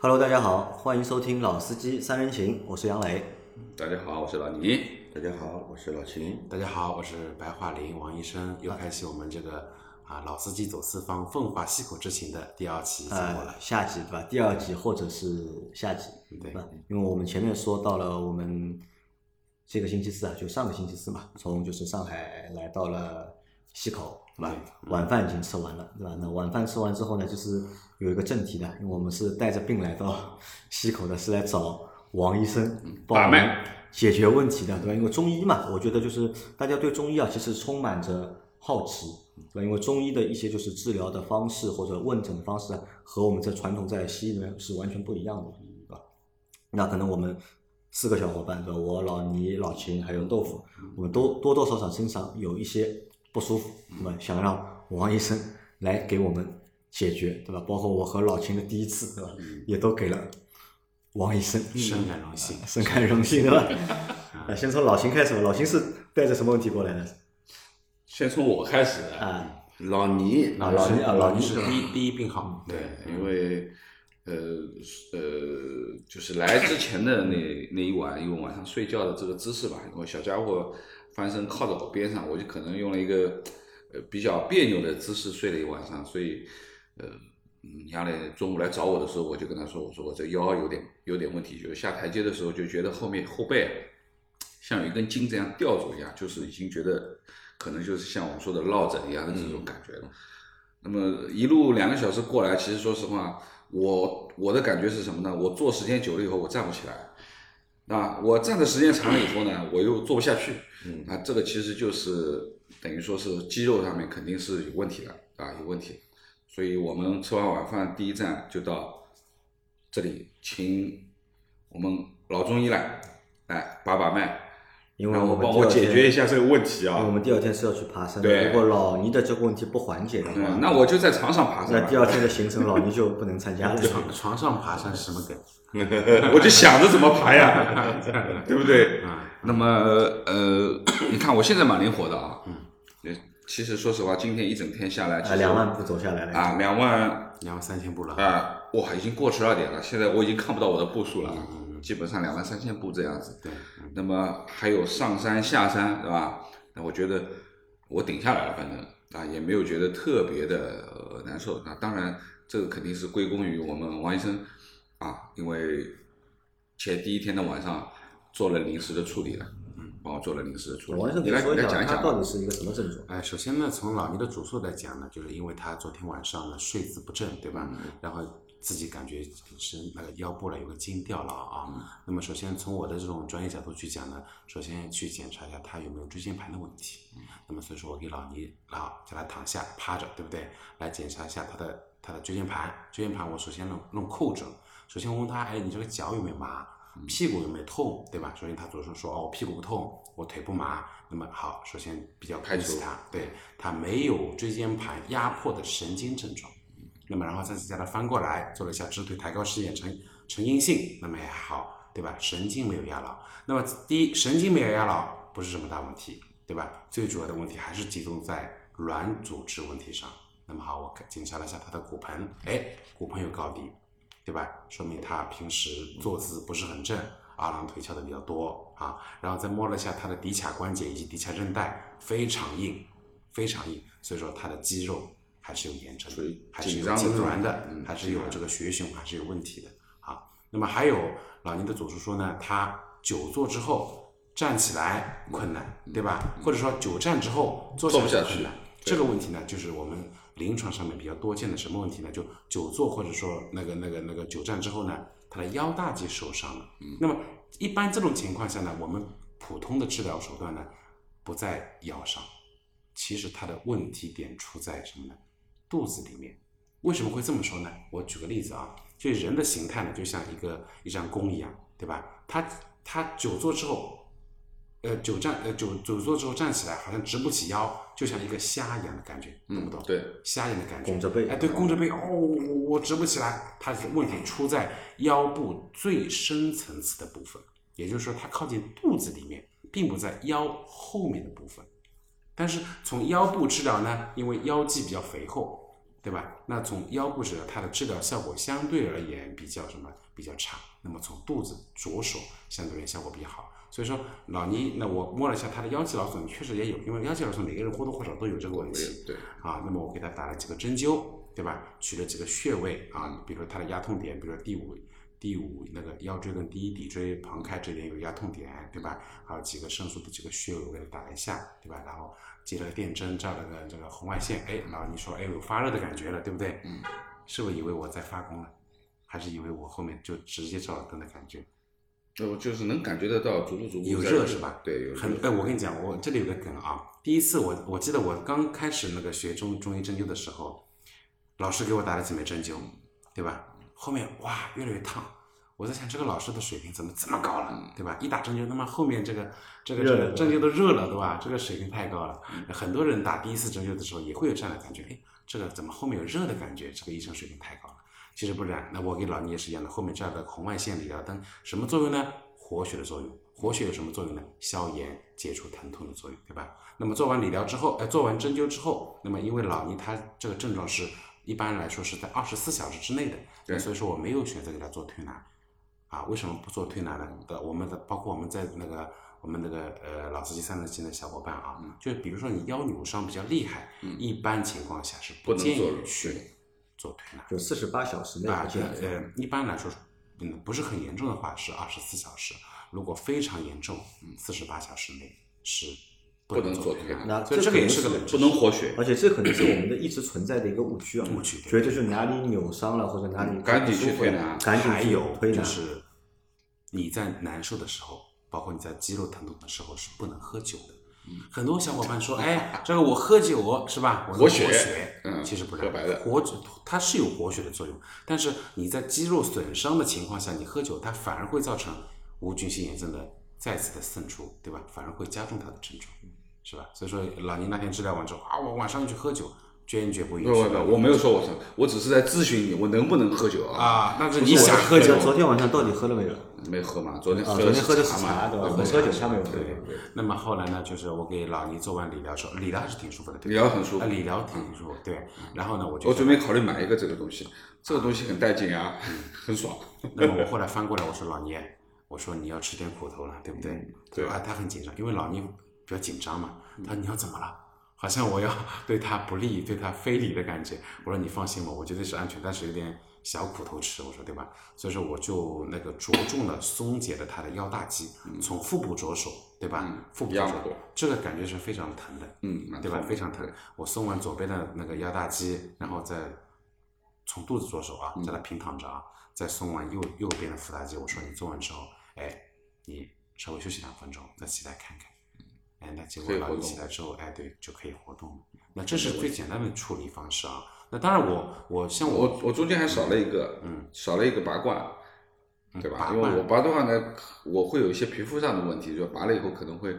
Hello，大家好，欢迎收听老司机三人行，我是杨磊。大家好，我是老倪。大家好，我是老秦。大家好，我是白桦林王医生，又开启我们这个啊老司机走四方奉化溪口之行的第二期节目了。呃，下集对吧？第二集或者是下集，对吧？因为我们前面说到了，我们这个星期四啊，就上个星期四嘛，从就是上海来到了溪口，对吧？晚饭已经吃完了，对吧？那晚饭吃完之后呢，就是有一个正题的，因为我们是带着病来到西口的，是来找王医生帮我们解决问题的，对吧？因为中医嘛，我觉得就是大家对中医啊，其实充满着好奇，对吧？因为中医的一些就是治疗的方式或者问诊的方式啊，和我们这传统在西医里面是完全不一样的，对吧？那可能我们四个小伙伴，对吧？我老倪、老秦还有豆腐，我们都多多少少身上有一些不舒服，那么想让王医生来给我们解决，对吧？包括我和老秦的第一次，对吧？也都给了王医生，深感荣幸，深感荣幸，对吧？啊，先从老秦开始吧。老秦是带着什么问题过来的？先从我开始啊，老倪，啊，老倪啊，老倪是第一第一病号，对，因为呃呃，就是来之前的那那一晚，因为晚上睡觉的这个姿势吧，因为小家伙翻身靠着我边上，我就可能用了一个呃比较别扭的姿势睡了一晚上，所以呃。嗯，杨磊中午来找我的时候，我就跟他说：“我说我这腰有点有点问题，就是下台阶的时候就觉得后面后背像有一根筋这样吊住一样，就是已经觉得可能就是像我们说的落枕一样的这种感觉了。那么一路两个小时过来，其实说实话，我我的感觉是什么呢？我坐时间久了以后，我站不起来，啊，我站的时间长了以后呢，我又坐不下去，啊，这个其实就是等于说是肌肉上面肯定是有问题的啊，有问题。所以我们吃完晚饭，第一站就到这里，请我们老中医来来把把脉，因为我们帮我解决一下这个问题因为我啊。们第二天是要去爬山的。对如果老倪的这个问题不缓解的话嗯，，那我就在床上爬那第二天的行程老倪就不能参加了。床床上爬山是什么梗？我就想着怎么爬呀，对不对？啊，那么呃，你看我现在蛮灵活的啊，嗯，其实说实话，今天一整天下来，其啊，两万步走下来了。啊，两万两万三千步了。啊，哇，已经过十二点了，现在我已经看不到我的步数了，嗯基本上两万三千步这样子。对，那么还有上山下山，对吧？那我觉得我顶下来了，反正啊也没有觉得特别的、呃、难受。那当然，这个肯定是归功于我们王医生啊，因为前第一天的晚上做了临时的处理了，嗯，帮我做了临时的处理。王医生你来给说一下，你来讲一讲他到底是一个什么症状？哎，首先呢，从老倪的主诉来讲呢，就是因为他昨天晚上呢睡姿不正，对吧？然后自己感觉是那个腰部了有个筋掉了啊。那么首先从我的这种专业角度去讲呢，首先去检查一下他有没有椎间盘的问题。那么所以说我给老倪啊叫他躺下趴着，对不对？来检查一下他的他的椎间盘。椎间盘我首先弄弄扣着，首先我问他，哎，你这个脚有没有麻？屁股有没有痛，对吧？首先他左手说哦，我屁股不痛，我腿不麻。那么好，首先比较排除他，对他没有椎间盘压迫的神经症状。那么然后再次将它翻过来，做了一下直腿抬高试验，呈呈阴性，那么也好，对吧？神经没有压牢。那么第一，神经没有压牢不是什么大问题，对吧？最主要的问题还是集中在软组织问题上。那么好，我检查了一下他的骨盆，哎，骨盆有高低，对吧？说明他平时坐姿不是很正，二郎腿翘的比较多啊。然后再摸了一下他的骶髂关节以及骶髂韧带，非常硬，非常硬，所以说他的肌肉还是有炎症的，还是有痉挛的还是有这个血胸，还是有问题的啊。那么还有老年的祖叔说呢，他久坐之后站起来困难，对吧？或者说久站之后坐下去困难。这个问题呢，就是我们临床上面比较多见的什么问题呢？就久坐或者说那个那个那个久站之后呢，他的腰大肌受伤了。那么一般这种情况下呢，我们普通的治疗手段呢，不在腰上，其实它的问题点出在什么呢？肚子里面。为什么会这么说呢？我举个例子啊，就人的形态呢，就像一个一张弓一样，对吧？他他久坐之后，呃，久站呃久久坐之后站起来，好像直不起腰，就像一个虾一样的感觉，懂不懂？对，虾一样的感觉，弓着背哎，对，弓着背，哦，我我直不起来，它的问题出在腰部最深层次的部分，也就是说，它靠近肚子里面，并不在腰后面的部分。但是从腰部治疗呢，因为腰肌比较肥厚，对对吧？那从腰部治疗，它的治疗效果相对而言比较什么比较差。那么从肚子着手，相对而言效果比较好。所以说老倪，那我摸了一下他的腰肌劳损，确实也有，因为腰肌劳损每个人或多或少都有这个问题。对，啊，那么我给他打了几个针灸，对吧？取了几个穴位啊，比如说他的压痛点，比如说第五第五那个腰椎跟第一骶椎旁开这边有压痛点，对吧？还有几个生疏的几个穴位，我给它打一下，对吧？然后接了个电针，照了个这个红外线，哎，老倪说，哎，有发热的感觉了，对不对？嗯。是不是以为我在发功了？还是以为我后面就直接照了灯的感觉？哦，就是能感觉得到，逐步逐步有热是吧？对，有很哎，我跟你讲，我这里有个梗啊。第一次我我记得我刚开始那个学中中医针灸的时候，老师给我打了几枚针灸，对吧？后面哇越来越烫，我在想这个老师的水平怎么这么高了，对吧？一打针灸，他妈后面这个这个这个针灸都热了，对吧？这个水平太高了。很多人打第一次针灸的时候也会有这样的感觉，哎，这个怎么后面有热的感觉？这个医生水平太高了。其实不然，那我给老倪也是一样的，后面这样的红外线理疗灯什么作用呢？活血的作用。活血有什么作用呢？消炎、解除疼痛的作用，对吧？那么做完理疗之后，哎，做完针灸之后，那么因为老倪他这个症状是一般来说是在二十四小时之内的，对，所以说我没有选择给他做推拿。啊，为什么不做推拿呢？的，我们的包括我们在那个我们那个呃老司机三人行的小伙伴啊，就比如说你腰扭伤比较厉害，一般情况下是不建议去。做推拿就四十八小时内啊，对呃，一般来说，嗯，不是很严重的话是二十四小时，如果非常严重，四十八小时内是不能做推拿。这这个也是个不能活血，而且这可能是我们的一直存在的一个误区啊，误区，觉得就是哪里扭伤了或者哪里赶紧去推拿，赶紧去有推拿。就是你在难受的时候，包括你在肌肉疼痛的时候是不能喝酒的。很多小伙伴说：“哎，这个我喝酒是吧？我活血。嗯，其实不是，喝白的活它是有活血的作用，但是你在肌肉损伤的情况下，你喝酒，它反而会造成无菌性炎症的再次的渗出，对吧？反而会加重它的症状，是吧？所以说，老倪那天治疗完之后啊，我晚上去喝酒。”坚决不允许。不不不，我没有说我说，我只是在咨询你，我能不能喝酒啊？啊，那是你想喝酒。昨天晚上到底喝了没有？没喝嘛，昨天昨天喝的是茶对吧？喝酒他没有喝。那么后来呢，就是我给老倪做完理疗之后，理疗还是挺舒服的。理疗很舒服。理疗挺舒服，对。然后呢，我就我准备考虑买一个这个东西，这个东西很带劲啊，很爽。那么我后来翻过来，我说老倪，我说你要吃点苦头了，对不对？对啊，他很紧张，因为老倪比较紧张嘛。他说你要怎么了？好像我要 对他不利，对他非礼的感觉。我说你放心吧，我绝对是安全，但是有点小苦头吃。我说对吧？所以说我就那个着重的松解了他的腰大肌，从腹部着手，对吧？腹部着手，这个感觉是非常疼的，嗯，对吧？非常疼。我松完左边的那个腰大肌，然后再从肚子着手啊，在那平躺着啊，再松完右右边的腹大肌。我说你做完之后，哎，你稍微休息两分钟，再起来看看。哎，那结果老倪起来之后，哎，对，就可以活动了。那这是最简单的处理方式啊。那当然，我我像我我中间还少了一个，嗯，少了一个拔罐，对吧？因为我拔的话呢，我会有一些皮肤上的问题，就拔了以后可能会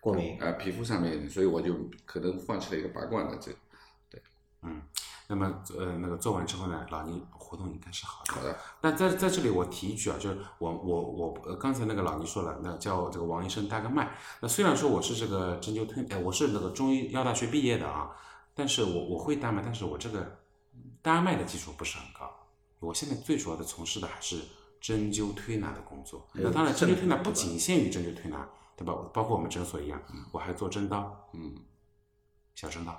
过敏啊，皮肤上面，所以我就可能放弃了一个拔罐的这，对，嗯。那么呃，那个做完之后呢，老倪活动应该是好的。好的。那在在这里我提一句啊，就是我我我呃刚才那个老倪说了，那叫这个王医生搭个脉。那虽然说我是这个针灸推，哎，我是那个中医药大学毕业的啊，但是我我会搭脉，但是我这个搭脉的技术不是很高。我现在最主要的从事的还是针灸推拿的工作。那当然，针灸推拿不仅限于针灸推拿，对吧？包括我们诊所一样，我还做针刀，嗯，小针刀，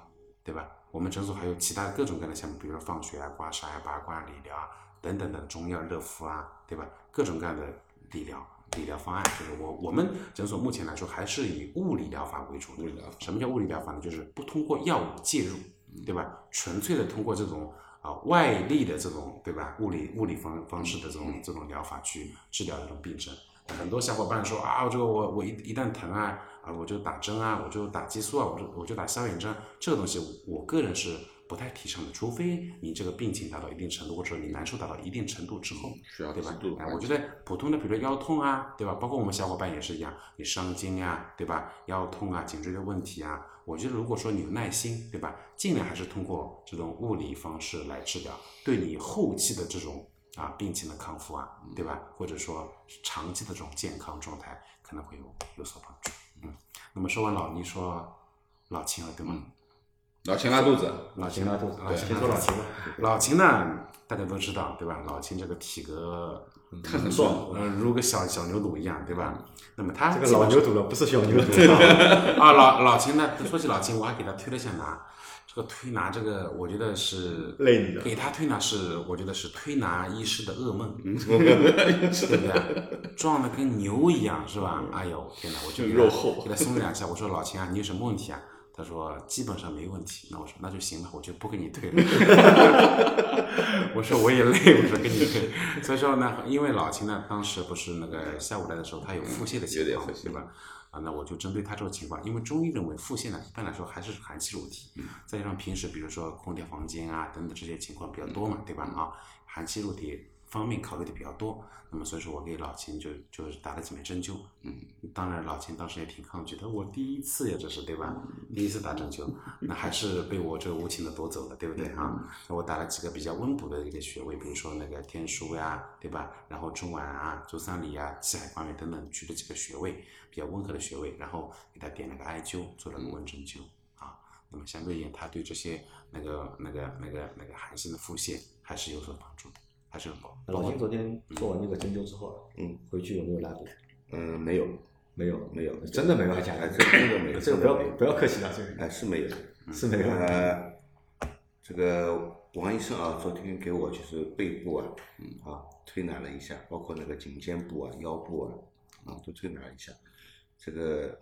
对吧？我们诊所还有其他各种各样的项目，比如说放血啊、刮痧啊、拔罐、理疗啊等等的中药热敷啊，对吧？各种各样的理疗理疗方案，就是我我们诊所目前来说还是以物理疗法为主。物理疗法什么叫物理疗法呢？就是不通过药物介入，对吧？纯粹的通过这种啊外力的这种对吧？物理物理方方式的这种这种疗法去治疗这种病症。很多小伙伴说啊，这个我我一一旦疼啊。啊，我就打针啊，我就打激素啊，我就我就打消炎针，这个东西我个人是不太提倡的，除非你这个病情达到一定程度，或者说你难受达到一定程度之后，需要对吧？哎，我觉得普通的，比如说腰痛啊，对吧？包括我们小伙伴也是一样，你伤筋啊，对吧？腰痛啊，颈椎的问题啊，我觉得如果说你有耐心，对吧？尽量还是通过这种物理方式来治疗，对你后期的这种啊病情的康复啊，对吧？或者说长期的这种健康状态可能会有有所帮助。嗯，那么说完老倪说老秦了，对吗？老秦拉肚子，老秦拉肚子老秦先说老秦吧。老秦呢，大家都知道对吧？老秦这个体格，他很壮，呃，如个小小牛犊一样，对吧？那么他这个老牛犊了，不是小牛犊。啊，老老秦呢？说起老秦，我还给他推了下拿。这个推拿，这个我觉得是累你的给他推拿是，我觉得是推拿医师的噩梦，对不对？壮的跟牛一样，是吧？哎呦天哪！我就给他肉厚给他松了两下。我说老秦啊，你有什么问题啊？他说基本上没问题。那我说那就行了，我就不给你推了。我说我也累，我说给你推。所以说呢，因为老秦呢，当时不是那个下午来的时候，他有腹泻的情况，对吧？啊，那我就针对他这种情况，因为中医认为腹泻呢，一般来说还是寒气入体，再加上平时比如说空调房间啊等等这些情况比较多嘛，对吧？啊，寒气入体方面考虑的比较多，那么所以说我给老秦就就是打了几枚针灸，嗯，当然老秦当时也挺抗拒的，我第一次呀，这是对吧？第一次打针灸，那还是被我这无情的夺走了，对不对啊？那我打了几个比较温补的一个穴位，比如说那个天枢呀，对吧？然后中脘啊、足三里啊、气海关元等等，取了几个穴位，比较温和的穴位，然后给他点了个艾灸，做了个温针灸啊。那么相对而言，他对这些那个那个那个那个寒性的腹泻还是有所帮助的，还是很高。老金昨天做完那个针灸之后，嗯，回去有没有拉肚子？嗯，没有，没有，没有，真的没有，哎，的？这真的没有，这个不要不要客气了，这个哎，是没有。是没有。呃，这个王医生啊，昨天给我就是背部啊，嗯啊推拿了一下，包括那个颈肩部啊、腰部啊，啊都推拿了一下。这个，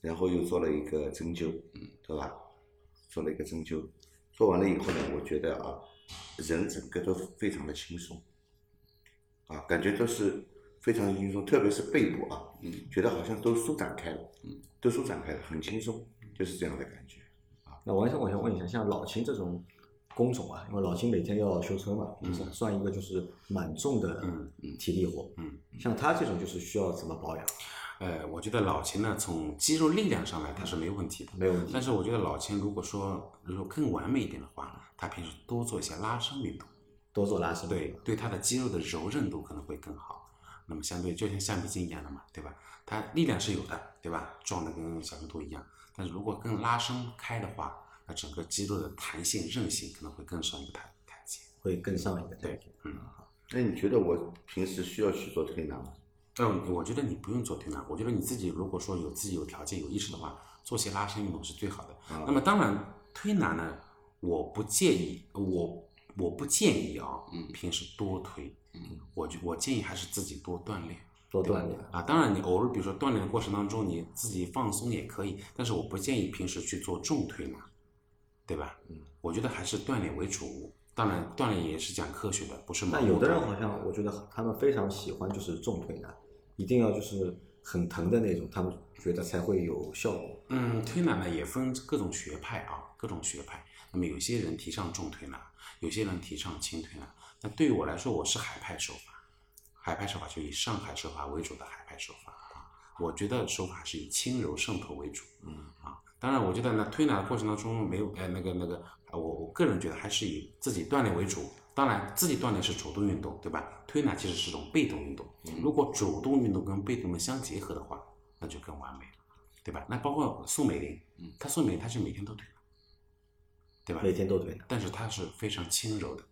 然后又做了一个针灸，嗯对吧？做了一个针灸，做完了以后呢，我觉得啊，人整个都非常的轻松，啊，感觉都是非常轻松，特别是背部啊，嗯，觉得好像都舒展开了，嗯，都舒展开了，很轻松，就是这样的感觉。啊那王医生，我想问一下，像老秦这种工种啊，因为老秦每天要修车嘛，就是算一个就是蛮重的嗯体力活。嗯，像他这种就是需要怎么保养？呃，我觉得老秦呢，从肌肉力量上来，他是没有问题的。没有问题但是我觉得老秦如果说如果更完美一点的话，他平时多做一些拉伸运动，多做拉伸。对，对他的肌肉的柔韧度可能会更好。那么相对就像橡皮筋一样的嘛，对吧？他力量是有的，对吧？壮的跟小牛犊一样。但是如果更拉伸开的话，那整个肌肉的弹性、韧性可能会更上一个台台阶。会更上一个台阶。，嗯。那你觉得我平时需要去做推拿吗？嗯，我觉得你不用做推拿，我觉得你自己如果说有自己有条件、有意识的话，做些拉伸运动是最好的。那么当然，推拿呢，我不建议，我我不建议啊，平时多推，我就我建议还是自己多锻炼。多锻炼。啊，当然你偶尔比如说锻炼的过程当中，你自己放松也可以，但是我不建议平时去做重推拿，对吧？嗯，我觉得还是锻炼为主。当然，锻炼也是讲科学的，不是盲但目锻炼有的人好像我觉得他们非常喜欢就是重推拿，一定要就是很疼的那种，他们觉得才会有效果。嗯，推拿呢也分各种学派啊，各种学派。那么有些人提倡重推拿，有些人提倡轻推拿。那对于我来说，我是海派手法，海派手法就以上海手法为主的海派手法啊。我觉得手法是以轻柔渗透为主，嗯啊。当然，我觉得呢，推拿的过程当中没有呃那个那个，呃我我个人觉得还是以自己锻炼为主。当然，自己锻炼是主动运动，对吧？推拿其实是一种被动运动。如果主动运动跟被动的相结合的话，那就更完美了。对吧？那包括宋美龄，嗯，她宋美龄她是每天都推拿，对吧？每天都推拿。但是它是非常轻柔的，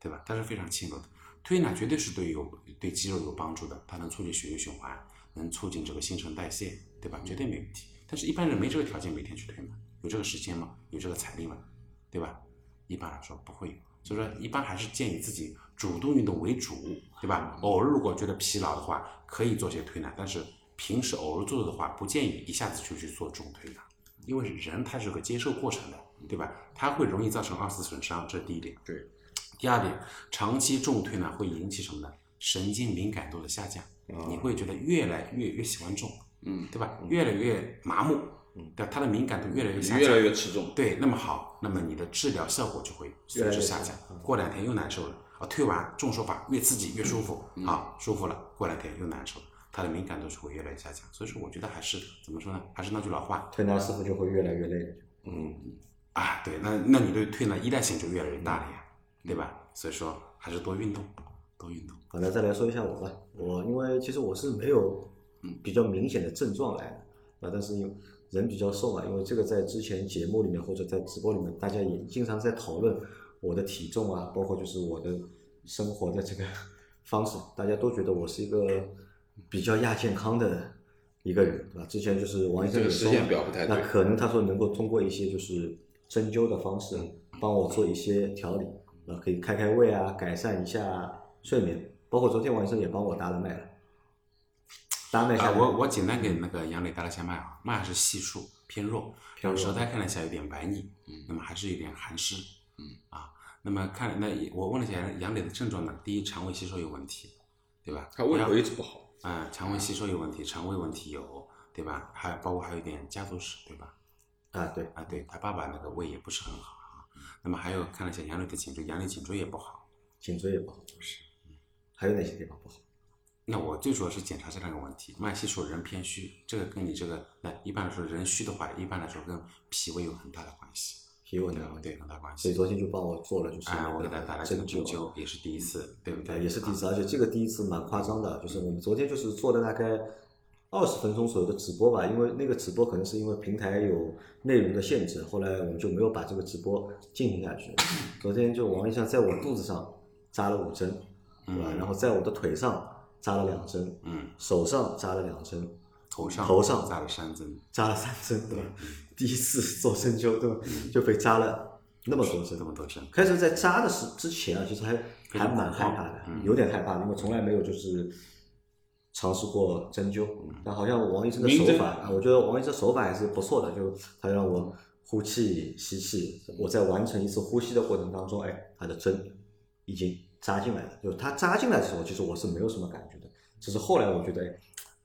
对吧？它是非常轻柔的。推拿绝对是对有对肌肉有帮助的，它能促进血液循环，能促进这个新陈代谢，对吧？绝对没问题。但是一般人没这个条件每天去推拿，有这个时间吗？有这个财力吗？对吧？一般来说不会有，所以说一般还是建议自己主动运动为主，对吧？偶尔如果觉得疲劳的话，可以做些推拿，但是平时偶尔做的话，不建议一下子就去做重推拿，因为人他是有个接受过程的，对吧？它会容易造成二次损伤，这是第一点。对。第二点，长期重推呢会引起什么呢？神经敏感度的下降，你会觉得越来越越喜欢重，嗯，对吧？越来越麻木，嗯，对，它的敏感度越来越下降，越来越吃重。对，那么好，那么你的治疗效果就会随之下降。过两天又难受了，啊，推完重手法越刺激越舒服，啊，舒服了，过两天又难受了，它的敏感度就会越来越下降。所以说，我觉得还是怎么说呢？还是那句老话，推拿师傅就会越来越累。嗯，啊，对，那那你对退呢依赖性就越来越大了呀，对吧？所以说还是多运动，多运动。好，那再来说一下我吧。我因为其实我是没有比较明显的症状来的，啊，但是有人比较瘦嘛，因为这个在之前节目里面或者在直播里面，大家也经常在讨论我的体重啊，包括就是我的生活的这个方式，大家都觉得我是一个比较亚健康的一个人，对吧？之前就是王医生这个实也说嘛验表不太那可能他说能够通过一些就是针灸的方式，帮我做一些调理，啊，可以开开胃啊，改善一下睡眠，包括昨天晚上也帮我搭了脉了，搭脉我我简单给那个杨磊搭了一下脉啊，脉还是细数偏弱，偏弱舌苔看了一下有点白腻，嗯，那么还是有点寒湿，嗯啊，那么看那也我问了一下杨杨磊的症状呢，第一肠胃吸收有问题，对吧？他胃口一直不好，啊、肠胃吸收有问题，肠胃问题有，对吧？还包括还有一点家族史，对吧？啊，对，啊，对他爸爸那个胃也不是很好啊。那么还有看了一下杨磊的颈椎，杨磊颈椎也不好。颈椎也不好，是，还有哪些地方不好？那我最主要是检查这两个问题，慢性说人偏虚，这个跟你这个那一般来说人虚的话，一般来说跟脾胃有很大的关系，脾胃的问题，对很大关系。所以昨天就帮我做了就是啊，那我给他打了这个针灸，也是第一次，对不对，对？也是第一次，而且这个第一次蛮夸张的，就是我们昨天就是做了大概二十分钟左右的直播吧，因为那个直播可能是因为平台有内容的限制，后来我们就没有把这个直播进行下去。昨天就王医生在我肚子上扎了五针，对吧？然后在我的腿上扎了两针，嗯，手上扎了两针，头上头上扎了三针，扎了三针，对吧？第一次做针灸，对吧？就被扎了那么多针那。么多针，开始在扎的时之前啊，其实还还蛮害怕的，嗯有点害怕，因为从来没有就是尝试过针灸。但好像王医生的手法啊，我觉得王医生手法还是不错的，就他让我呼气、吸气，我在完成一次呼吸的过程当中，哎，他的针已经扎进来了。就是他扎进来的时候，其实我是没有什么感觉的，只是后来我觉得，哎，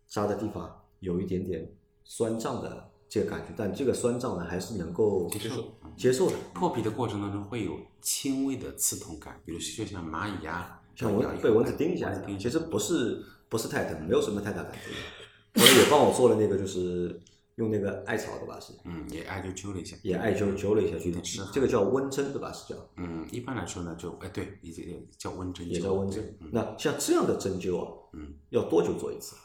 扎的地方有一点点酸胀的这个感觉，但这个酸胀呢，还是能够接受接受的。破皮的过程当中会有轻微的刺痛感，比如就像蚂蚁啊、像咬蚊被蚊子叮一下其实不是不是太疼，没有什么太大感觉。后来也帮我做了那个，就是用那个艾草的吧，是嗯，也艾灸灸了一下，也艾灸灸了一下，去有点湿这个叫温针对吧？是叫嗯，一般来说呢，就哎对，也也叫温针灸，也叫温针那像这样的针灸啊，嗯，要多久做一次？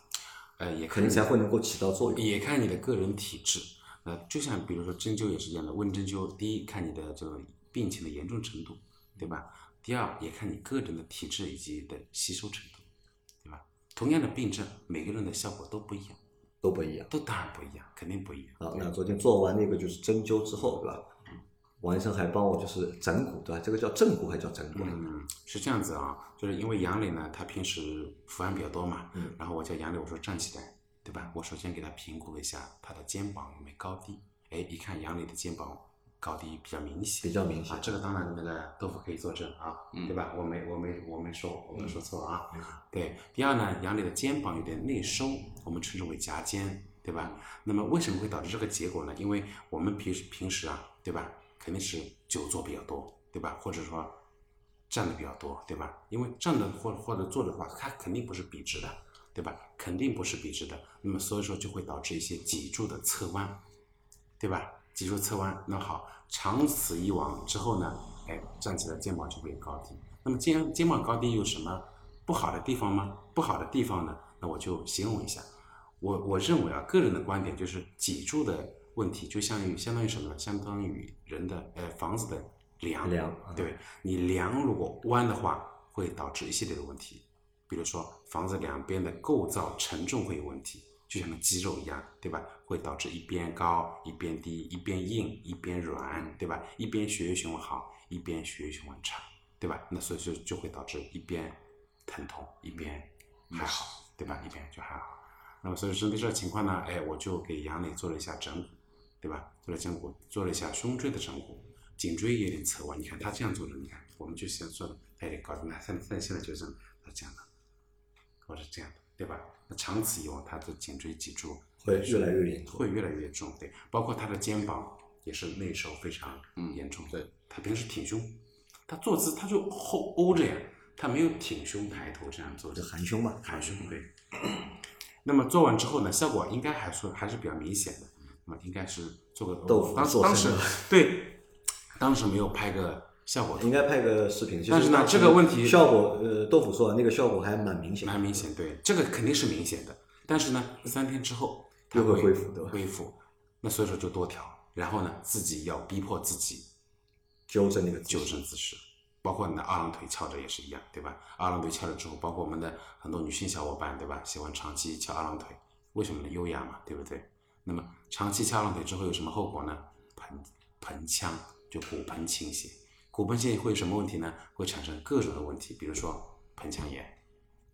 呃，也可能才会能够起到作用。也看你的个人体质。呃，就像比如说针灸也是一样的，温针灸，第一看你的这个病情的严重程度，对吧？第二也看你个人的体质以及的吸收程度？同样的病症，每个人的效果都不一样，都不一样。都当然不一样，肯定不一样。好，那昨天做完那个就是针灸之后，对吧？王医生还帮我就是整骨，对吧？这个叫正骨还叫整骨？嗯，是这样子啊，就是因为杨磊呢，他平时伏案比较多嘛，嗯然后我叫杨磊，我说站起来，对吧？我首先给他评估了一下他的肩膀有没有高低，哎，一看杨磊的肩膀高低比较明显，比较明显啊，这个当然那个豆腐可以作证啊，对吧？我没我没我没说，我没说错啊。对，第二呢，杨磊的肩膀有点内收，我们称之为夹肩，对吧？那么为什么会导致这个结果呢？因为我们平时平时啊，对吧？肯定是久坐比较多，对吧？或者说站的比较多，对吧？因为站的或或者坐的话，它肯定不是笔直的，对吧？肯定不是笔直的，那么所以说就会导致一些脊柱的侧弯，对吧？脊柱侧弯，那好，长此以往之后呢，哎，站起来肩膀就会有高低。那么肩肩膀高低有什么不好的地方吗？不好的地方呢，那我就形容一下。我我认为啊，个人的观点就是脊柱的问题，就相当于相当于什么呢？相当于人的呃房子的梁，梁啊对你梁如果弯的话，会导致一系列的问题，比如说房子两边的构造承重会有问题，就像个肌肉一样，对吧？会导致一边高一边低，一边硬一边软，对吧？一边血液循环好，一边血液循环差，对吧？那所以说就会导致一边疼痛，一边还好，对吧？一边就还好。那么所以针对这个情况呢，哎，我就给杨磊做了一下整骨，对吧？做了整骨，做了一下胸椎的整骨，颈椎有点侧弯。你看他这样做的，你看我们就先做的，他有点高，那现现现在就是他这样的，我是这样的，对吧？那长此以往，他的颈椎脊柱会越来越严重会越来越重，对，包括他的肩膀也是内收非常严重。对，他平时挺胸，他坐姿他就后欧着呀，他没有挺胸抬头这样做就，含胸嘛。含胸对。那么做完之后呢，效果应该还算还是比较明显的。那么应该是做个豆腐当时当时对，当时没有拍个效果应该拍个视频。但是呢这个问题效果，呃，豆腐说的那个效果还蛮明显，蛮明显，对，这个肯定是明显的。但是呢，三天之后它又会恢复对吧恢复。那所以说就多调，然后呢，自己要逼迫自己纠正那个纠正姿势，包括你的二郎腿翘着也是一样，对吧？二郎腿翘着之后，包括我们的很多女性小伙伴，对吧？喜欢长期翘二郎腿，为什么呢？优雅嘛，对不对？那么长期翘二郎腿之后有什么后果呢？盆盆腔就骨盆倾斜，骨盆倾斜会有什么问题呢？会产生各种的问题，比如说盆腔炎、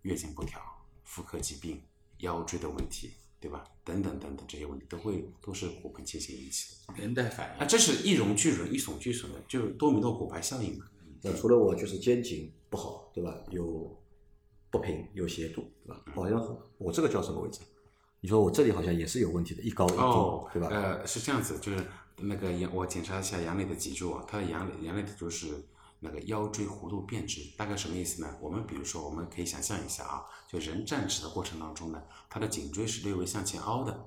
月经不调、妇科疾病、腰椎的问题，对吧？等等等等这些问题都会都是骨盆倾斜引起的。连带反应啊，这是一荣俱荣，一损俱损的，就是多米诺骨牌效应嘛。那除了我就是肩颈不好，对吧？有不平，有斜度，对吧？好像我这个叫什么位置？你说我这里好像也是有问题的，一高一低，哦，对吧？呃，是这样子，就是那个杨，我检查一下杨磊的脊柱啊，他的杨磊杨磊的脊柱是那个腰椎弧度变直，大概什么意思呢？我们比如说，我们可以想象一下啊，就人站直的过程当中呢，他的颈椎是略微向前凹的，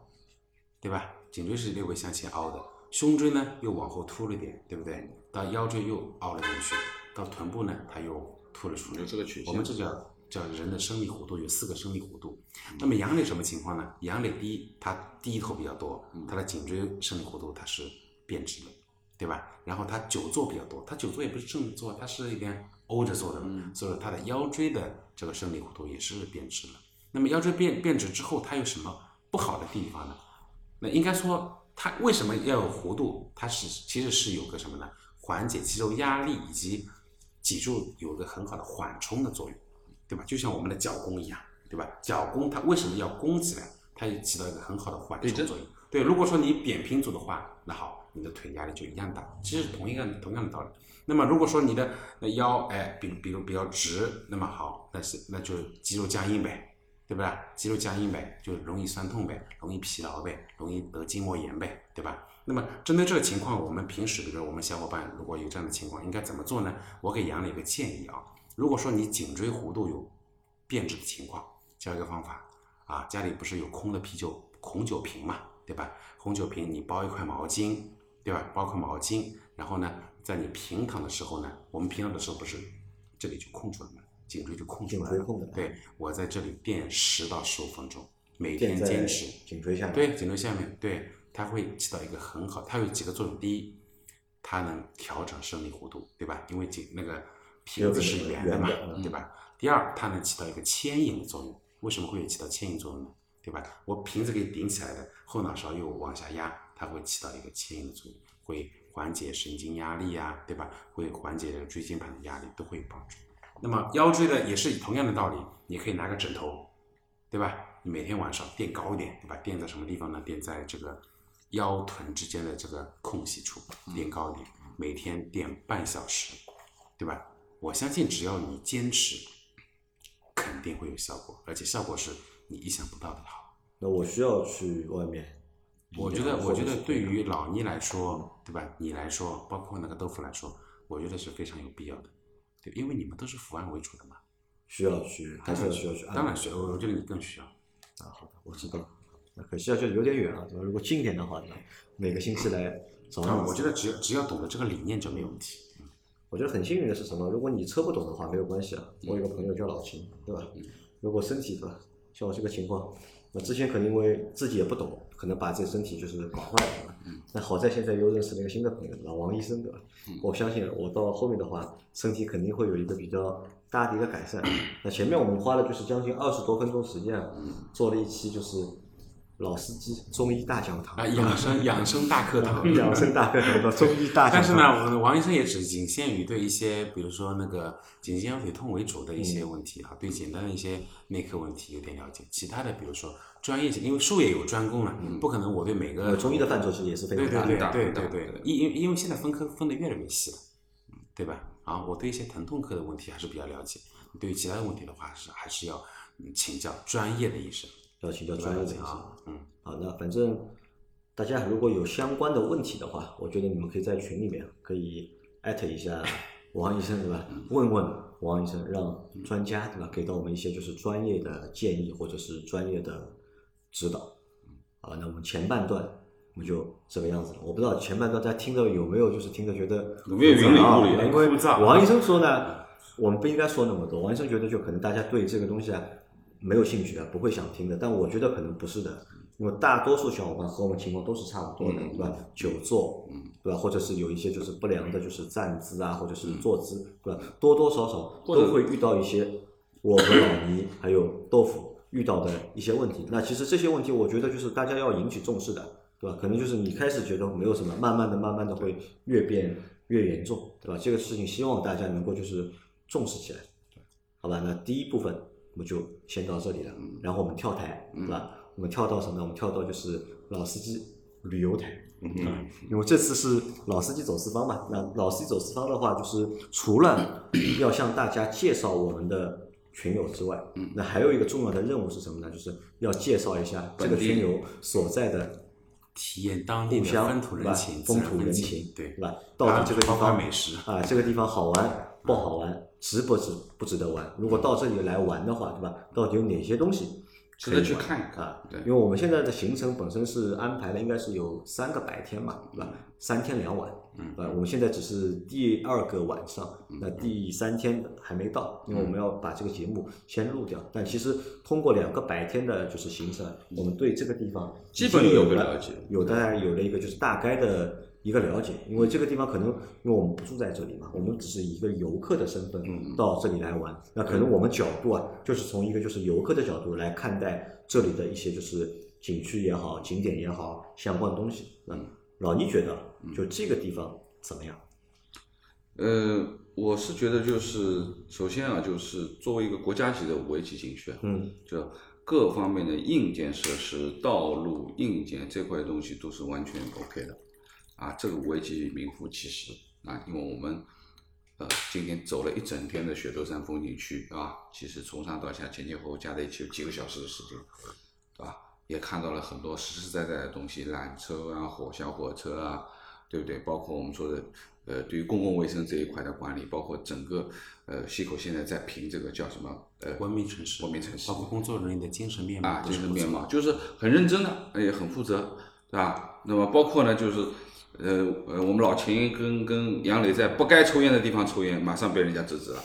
对吧？颈椎是略微向前凹的，胸椎呢又往后凸了点，对不对？到腰椎又凹了进去，到臀部呢它又凸了出来有。这个曲线我们这叫叫人的生理弧度有四个生理弧度。那么杨磊什么情况呢？杨磊第一，他低头比较多，他的颈椎生理弧度它是变直的，对吧？然后他久坐比较多，他久坐也不是正坐，他是一边欧着坐的，所以说他的腰椎的这个生理弧度也是变直了。那么腰椎变变直之后，它有什么不好的地方呢？那应该说，它为什么要有弧度？它是其实是有个什么呢？缓解肌肉压力以及脊柱有个很好的缓冲的作用，对吧？就像我们的脚弓一样，对吧？脚弓它为什么要弓起来？它也起到一个很好的缓冲作用。对，如果说你扁平足的话，那好，你的腿压力就一样大，其实是同一个同样的道理。那么如果说你的那腰哎，比比如比较直，那么好，那是那就是肌肉僵硬呗，对吧？肌肉僵硬呗，就容易酸痛呗，容易疲劳呗，容易得筋膜炎呗，对吧？那么针对这个情况，我们平时比如我们小伙伴如果有这样的情况，应该怎么做呢？我给杨磊一个建议啊，如果说你颈椎弧度有变质的情况，教一个方法啊，家里不是有空的啤酒红酒瓶嘛，对吧？红酒瓶你包一块毛巾，对吧？包块毛巾，然后呢，在你平躺的时候呢，我们平躺的时候不是这里就空出来了，颈椎就空出来了颈椎空的，对我在这里垫十到十五分钟，每天坚持。颈椎下面，对，颈椎下面，对，它会起到一个很好，它有几个作用。第一，它能调整生理弧度，对吧？因为颈那个瓶子是圆的嘛对吧？第二，它能起到一个牵引的作用。为什么会起到牵引作用呢？对吧？我瓶子给顶起来的，后脑勺又往下压，它会起到一个牵引的作用，会缓解神经压力呀、对吧？会缓解椎间盘的压力，都会有帮助。那么腰椎的也是同样的道理，你可以拿个枕头，对吧？你每天晚上垫高一点，对吧？垫在什么地方呢？垫在这个腰臀之间的这个空隙处，垫高一点，每天垫半小时，对吧？我相信只要你坚持，肯定会有效果，而且效果是你意想不到的好。那我需要去外面。我觉得，我觉得对于老倪来说，对吧？你来说，包括那个豆腐来说，我觉得是非常有必要的，对，因为你们都是伏案为主的嘛，需要去，还是需要去？当然需要，我觉得你更需要。啊，好的，我知道。那可惜啊，就有点远了。如果近一点的话呢，每个星期来找啊，你。我觉得只要只要懂得这个理念就没有问题。我觉得很幸运的是什么？如果你车不懂的话，没有关系啊。我有个朋友叫老秦，对吧？如果身体对吧，像我这个情况，那之前可能因为自己也不懂，可能把自己身体就是搞坏了，那好在现在又认识了一个新的朋友，老？王医生，对吧？我相信我到后面的话，身体肯定会有一个比较大的一个改善。那前面我们花了就是将近二十多分钟时间啊，做了一期就是老司机中医大讲堂啊，养生养生大课堂，养生大课堂的中医大讲堂。但是呢，我们王医生也只仅限于对一些，比如说那个颈肩腰腿痛为主的一嗯些问题啊，对简单的一些内科问题有点了解。其他的，比如说专业性，因为术业有专攻了，不可能我对每个呃中医的范畴其实也是非常大的。对对对对对，因因因为现在分科分的越来越细了，嗯对吧？啊，我对一些疼痛科的问题还是比较了解，对于其他的问题的话是还是要嗯请教专业的医生，要请教专业的医生。啊，嗯。好，那反正大家如果有相关的问题的话，我觉得你们可以在群里面可以艾特一下 王医生，对吧？问问王医生，让专家对吧给到我们一些就是专业的建议或者是专业的指导。好，那我们前半段我们就这个样子了。我不知道前半段大家听着有没有就是听着觉得有没有云里雾里的因为王医生说呢，我们不应该说那么多。王医生觉得就可能大家对这个东西啊没有兴趣的，不会想听的。但我觉得可能不是的，因为大多数小伙伴和我们情况都是差不多的，嗯对吧？久坐，嗯，对吧？或者是有一些就是不良的，就是站姿啊，或者是坐姿，对吧？多多少少都会遇到一些我和老倪还有豆腐遇到的一些问题。那其实这些问题，我觉得就是大家要引起重视的，对吧？可能就是你开始觉得没有什么，慢慢的、慢慢的会越变越严重，对吧？这个事情希望大家能够就是重视起来，好吧？那第一部分我们就先到这里了，然后我们跳台，对吧？我们跳到什么呢？我们跳到就是老司机旅游台。嗯因为这次是老司机走四方嘛，那老司机走四方的话，就是除了 要向大家介绍我们的群友之外，那还有一个重要的任务是什么呢？就是要介绍一下这个群友所在的体验当地的，风土人情、风土人情，对对吧？到底这个地方美食啊，这个地方好玩不好玩，值不值不值得玩？如果到这里来玩的话，对吧？到底有哪些东西值得去看一看啊？对因为我们现在的行程本身是安排了，应该是有三个白天嘛，对吧？三天两晚，嗯，呃，我们现在只是第二个晚上，那第三天还没到，因为我们要把这个节目先录掉。但其实通过两个白天的就是行程，我们对这个地方基本有个了了解有大概有了一个就是大概的一个了解，因为这个地方可能因为我们不住在这里嘛，我们只是以一个游客的身份到这里来玩，那可能我们角度啊，就是从一个就是游客的角度来看待这里的一些就是景区也好、景点也好相关的东西。嗯。老倪觉得就这个地方怎么样？呃，我是觉得就是首先啊，就是作为一个国家级的五 A 级景区啊，嗯，就各方面的硬件设施、道路硬件这块东西都是完全 OK 的，啊，这个五 A 级名副其实啊，因为我们呃今天走了一整天的雪窦山风景区啊，其实从上到下前前后后加在一起有几个小时的时间，对吧？也看到了很多实实在在的东西，缆车啊、火小火车啊，对不对？包括我们说的，呃，对于公共卫生这一块的管理，包括整个呃西口现在在评这个叫什么呃文明城市，文明城市包括工作人员的精神面貌啊，精神面貌，就是很认真的，也很负责，对吧？那么包括呢，就是呃呃，我们老秦跟跟杨磊在不该抽烟的地方抽烟，马上被人家制止了，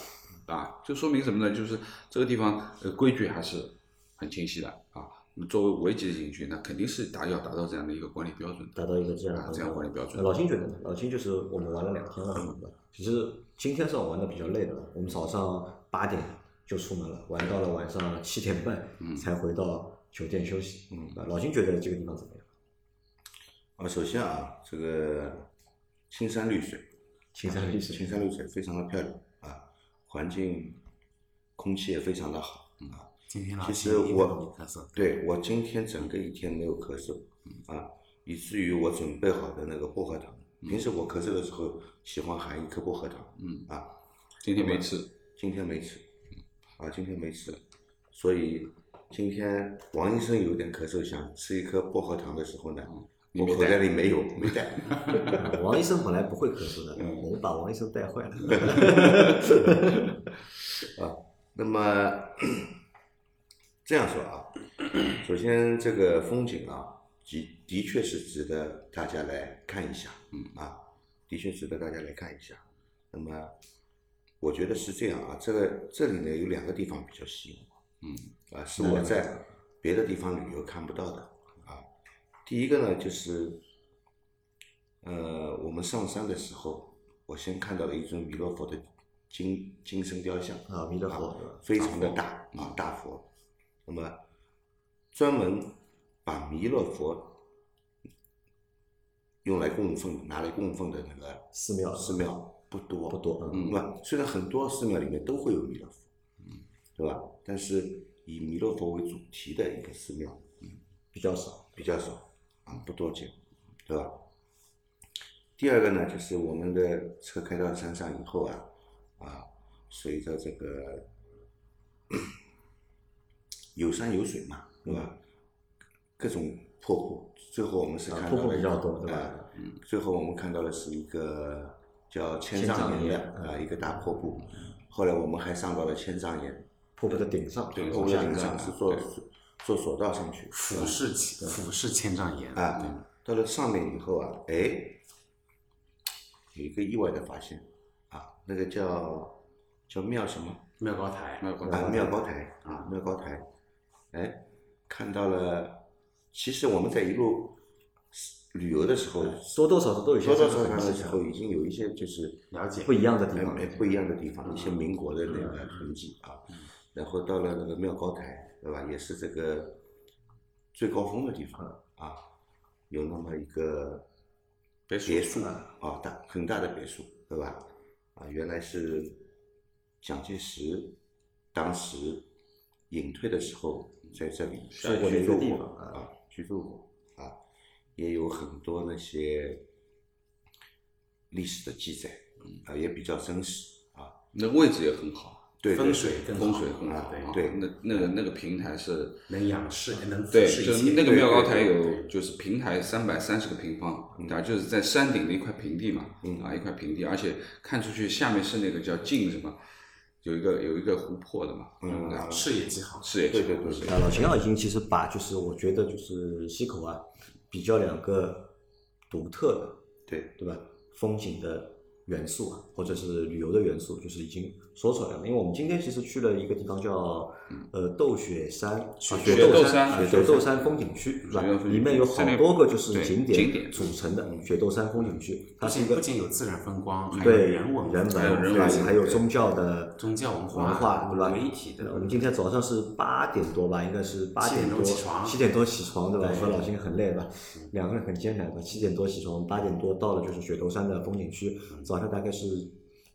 啊，就说明什么呢？就是这个地方呃规矩还是很清晰的啊。那么作为五 A 级的景区，那肯定是达要达到这样的一个管理标准。达到一个这样这样管理标准老秦觉得呢？老秦就是我们玩了两天了，其实今天是我玩的比较累的了，我们早上八点就出门了，玩到了晚上七点半才回到酒店休息。嗯，老秦觉得这个地方怎么样？啊，首先啊，这个青山绿水，青山绿水青山绿水非常的漂亮啊，环境、空气也非常的好啊。今天老其实我对我今天整个一天没有咳嗽啊，以至于我准备好的那个薄荷糖，平时我咳嗽的时候喜欢含一颗薄荷糖，嗯啊，今天没吃，今天没吃，啊，今天没吃，所以今天王医生有点咳嗽，想吃一颗薄荷糖的时候呢，我口袋里没有，没带。王医生本来不会咳嗽的，我们把王医生带坏了。啊，那么 这样说啊，首先这个风景啊，的的确是值得大家来看一下，嗯啊，的确值得大家来看一下。那么我觉得是这样啊，这个这里呢有两个地方比较吸引我，嗯啊，是我在别的地方旅游看不到的啊。第一个呢就是，呃，我们上山的时候，我先看到了一尊弥勒佛的金金身雕像啊弥勒佛啊非常的大啊大佛，那么专门把弥勒佛用来供奉拿来供奉的那个寺庙寺庙不多不多嗯对吧？虽然很多寺庙里面都会有弥勒佛，嗯，对吧？但是以弥勒佛为主题的一个寺庙，嗯比较少。比较少啊，不多见，对吧？第二个呢，就是我们的车开到山上以后啊，啊，随着这个有山有水嘛，对吧？各种破布，最后我们是啊看到比较多对吧啊嗯，最后我们看到的是一个叫千千丈岩的啊一个大破布，后来我们还上到了千丈岩，瀑布的顶上，对瀑布的顶上是坐对坐索道上去，俯视起俯视千丈岩啊，到了上面以后啊，哎，有一个意外的发现啊，那个叫叫庙什么庙高台，妙高台啊？庙高台啊，庙高台，哎，看到了其实我们在一路旅游的时候，多多少少都有些多多这个少少的时候已经有一些就是了解不一样的地方哎，不一样的地方，一些民国的那个痕迹啊。然后到了那个庙高台，对吧？也是这个最高峰的地方啊，有那么一个别墅别墅啊，大很大的别墅，对吧？啊，原来是蒋介石当时隐退的时候在这里居住过啊，居住过啊，也有很多那些历史的记载，啊，也比较真实啊。那位置也很好，对，风水更好风水很好。对那那个那个平台是，能仰视，能对。就是那个妙高台有就是平台三百三十个平方，啊，就是在山顶的一块平地嘛，嗯啊，一块平地，而且看出去下面是那个叫镜什么，有一个有一个湖泊的嘛，嗯啊，视野极好。视野对对对对视野啊，老秦啊已经其实把就是我觉得就是溪口啊，比较两个独特的，对对吧？风景的元素啊，或者是旅游的元素，就是已经说出来了。因为我们今天其实去了一个地方叫呃斗雪山，啊雪斗斗山啊雪斗山风景区，是吧里面有好多个就是景景点组成的雪斗山风景区，它是一个不仅有自然风光，还有对人文、人文，还有宗教的宗教文化文化，对吧？为一体的我们今天早上是八点多吧，应该是八点多起床七点多起床，对吧？对和老秦很累吧，两个人很艰难的。七点多起床，八点多到了就是雪斗山的风景区，早上大概是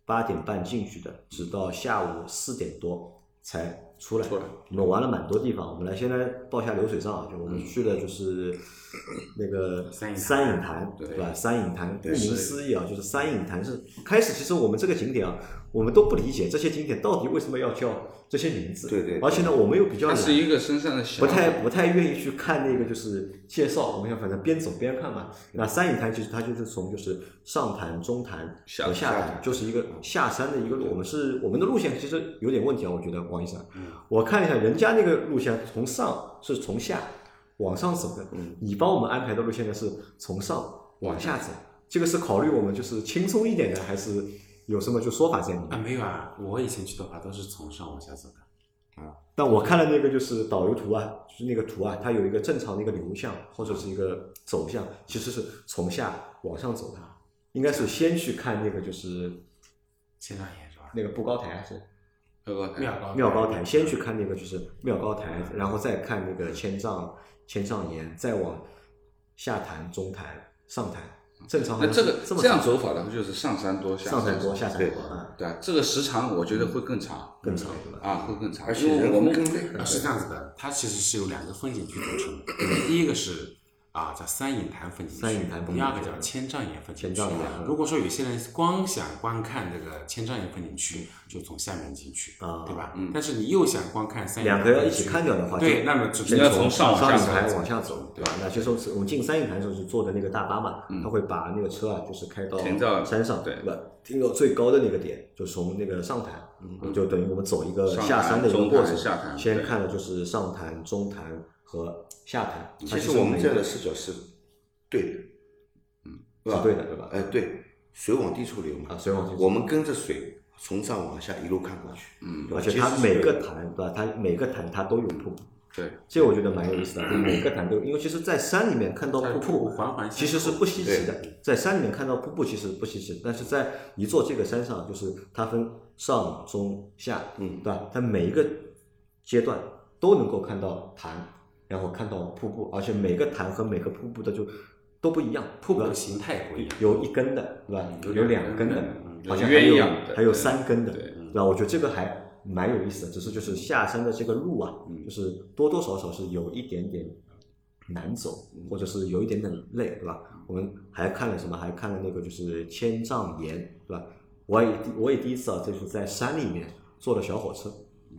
八点半进去的，直到下午四点多才出来。出来我们玩了蛮多地方，我们来先来报一下流水账啊，就我们去的就是 那个三影潭对对吧？三影潭顾名思义啊，就是三影潭是开始，其实我们这个景点啊，我们都不理解这些景点到底为什么要叫这些名字。对对对而且呢，我们又比较它懒，是一个身上的不太不太愿意去看那个就是介绍，我们想反正边走边看嘛。那三影潭其实它就是从就是上潭、中潭下和下下潭，就是一个下山的一个路。我们是我们的路线其实有点问题啊，我觉得王医生，嗯我看了一下人家那个路线从上是从下往上走的，嗯你帮我们安排的路线呢是从上往下走，这个是考虑我们就是轻松一点的，还是有什么就说法在里面？啊，没有啊，我以前去的话都是从上往下走的。啊但我看了那个就是导游图啊，就是那个图啊，它有一个正常的一个流向或者是一个走向，其实是从下往上走的，应该是先去看那个就是千丈岩是吧？那个步高台还是妙高台。妙高妙高台，先去看那个就是妙高台，然后再看那个千丈千丈岩，再往下潭、中潭、上潭，正常那这个这么这样走法的话，就是上山多下上山多下山山多啊，对啊，这个时长我觉得会更长，更长？啊，会更长，而且我们是这样子的，它其实是由两个风景区组成的，第一个是啊叫三影潭风景区，三影坛风景区第二个叫千丈岩风景区。千丈岩嗯如果说有些人光想观看这个千丈岩风景区，就从下面进去，啊对吧？但是你又想观看三影两个要一起看掉的话，对，就那么只你要从上往上下走影潭往下走，对吧？那就说是我们进三影潭的时候是坐的那个大巴嘛，他会把那个车啊，就是开到停到山上，对吧？停到最高的那个点，就从那个上潭，就等于我们走一个下山的一个过程先看的就是上潭、中潭和下潭。其实我们这样的视角是对的，嗯，是对的，对吧？哎，对，水往低处流嘛，啊水往低处我们跟着水从上往下一路看过去，嗯而且它每个潭，对吧？它每个潭它都有瀑布，对这我觉得蛮有意思的。就每个潭都有，因为其实，在山里面看到瀑布环环相扣其实是不稀奇的。在山里面看到瀑布其实不稀奇，但是在一座这个山上，就是它分上中下，嗯对吧？它每一个阶段都能够看到潭，然后看到瀑布，而且每个潭和每个瀑布的就都不一样，瀑布的形态也不一样。有一根的，对吧？有有两根的好像还有还有三根的，对对吧？我觉得这个还蛮有意思的，只是就是下山的这个路啊，就是多多少少是有一点点难走，或者是有一点点累，对吧？我们还看了什么？还看了那个就是千丈岩，对吧？我也我也第一次啊，就是在山里面坐的小火车。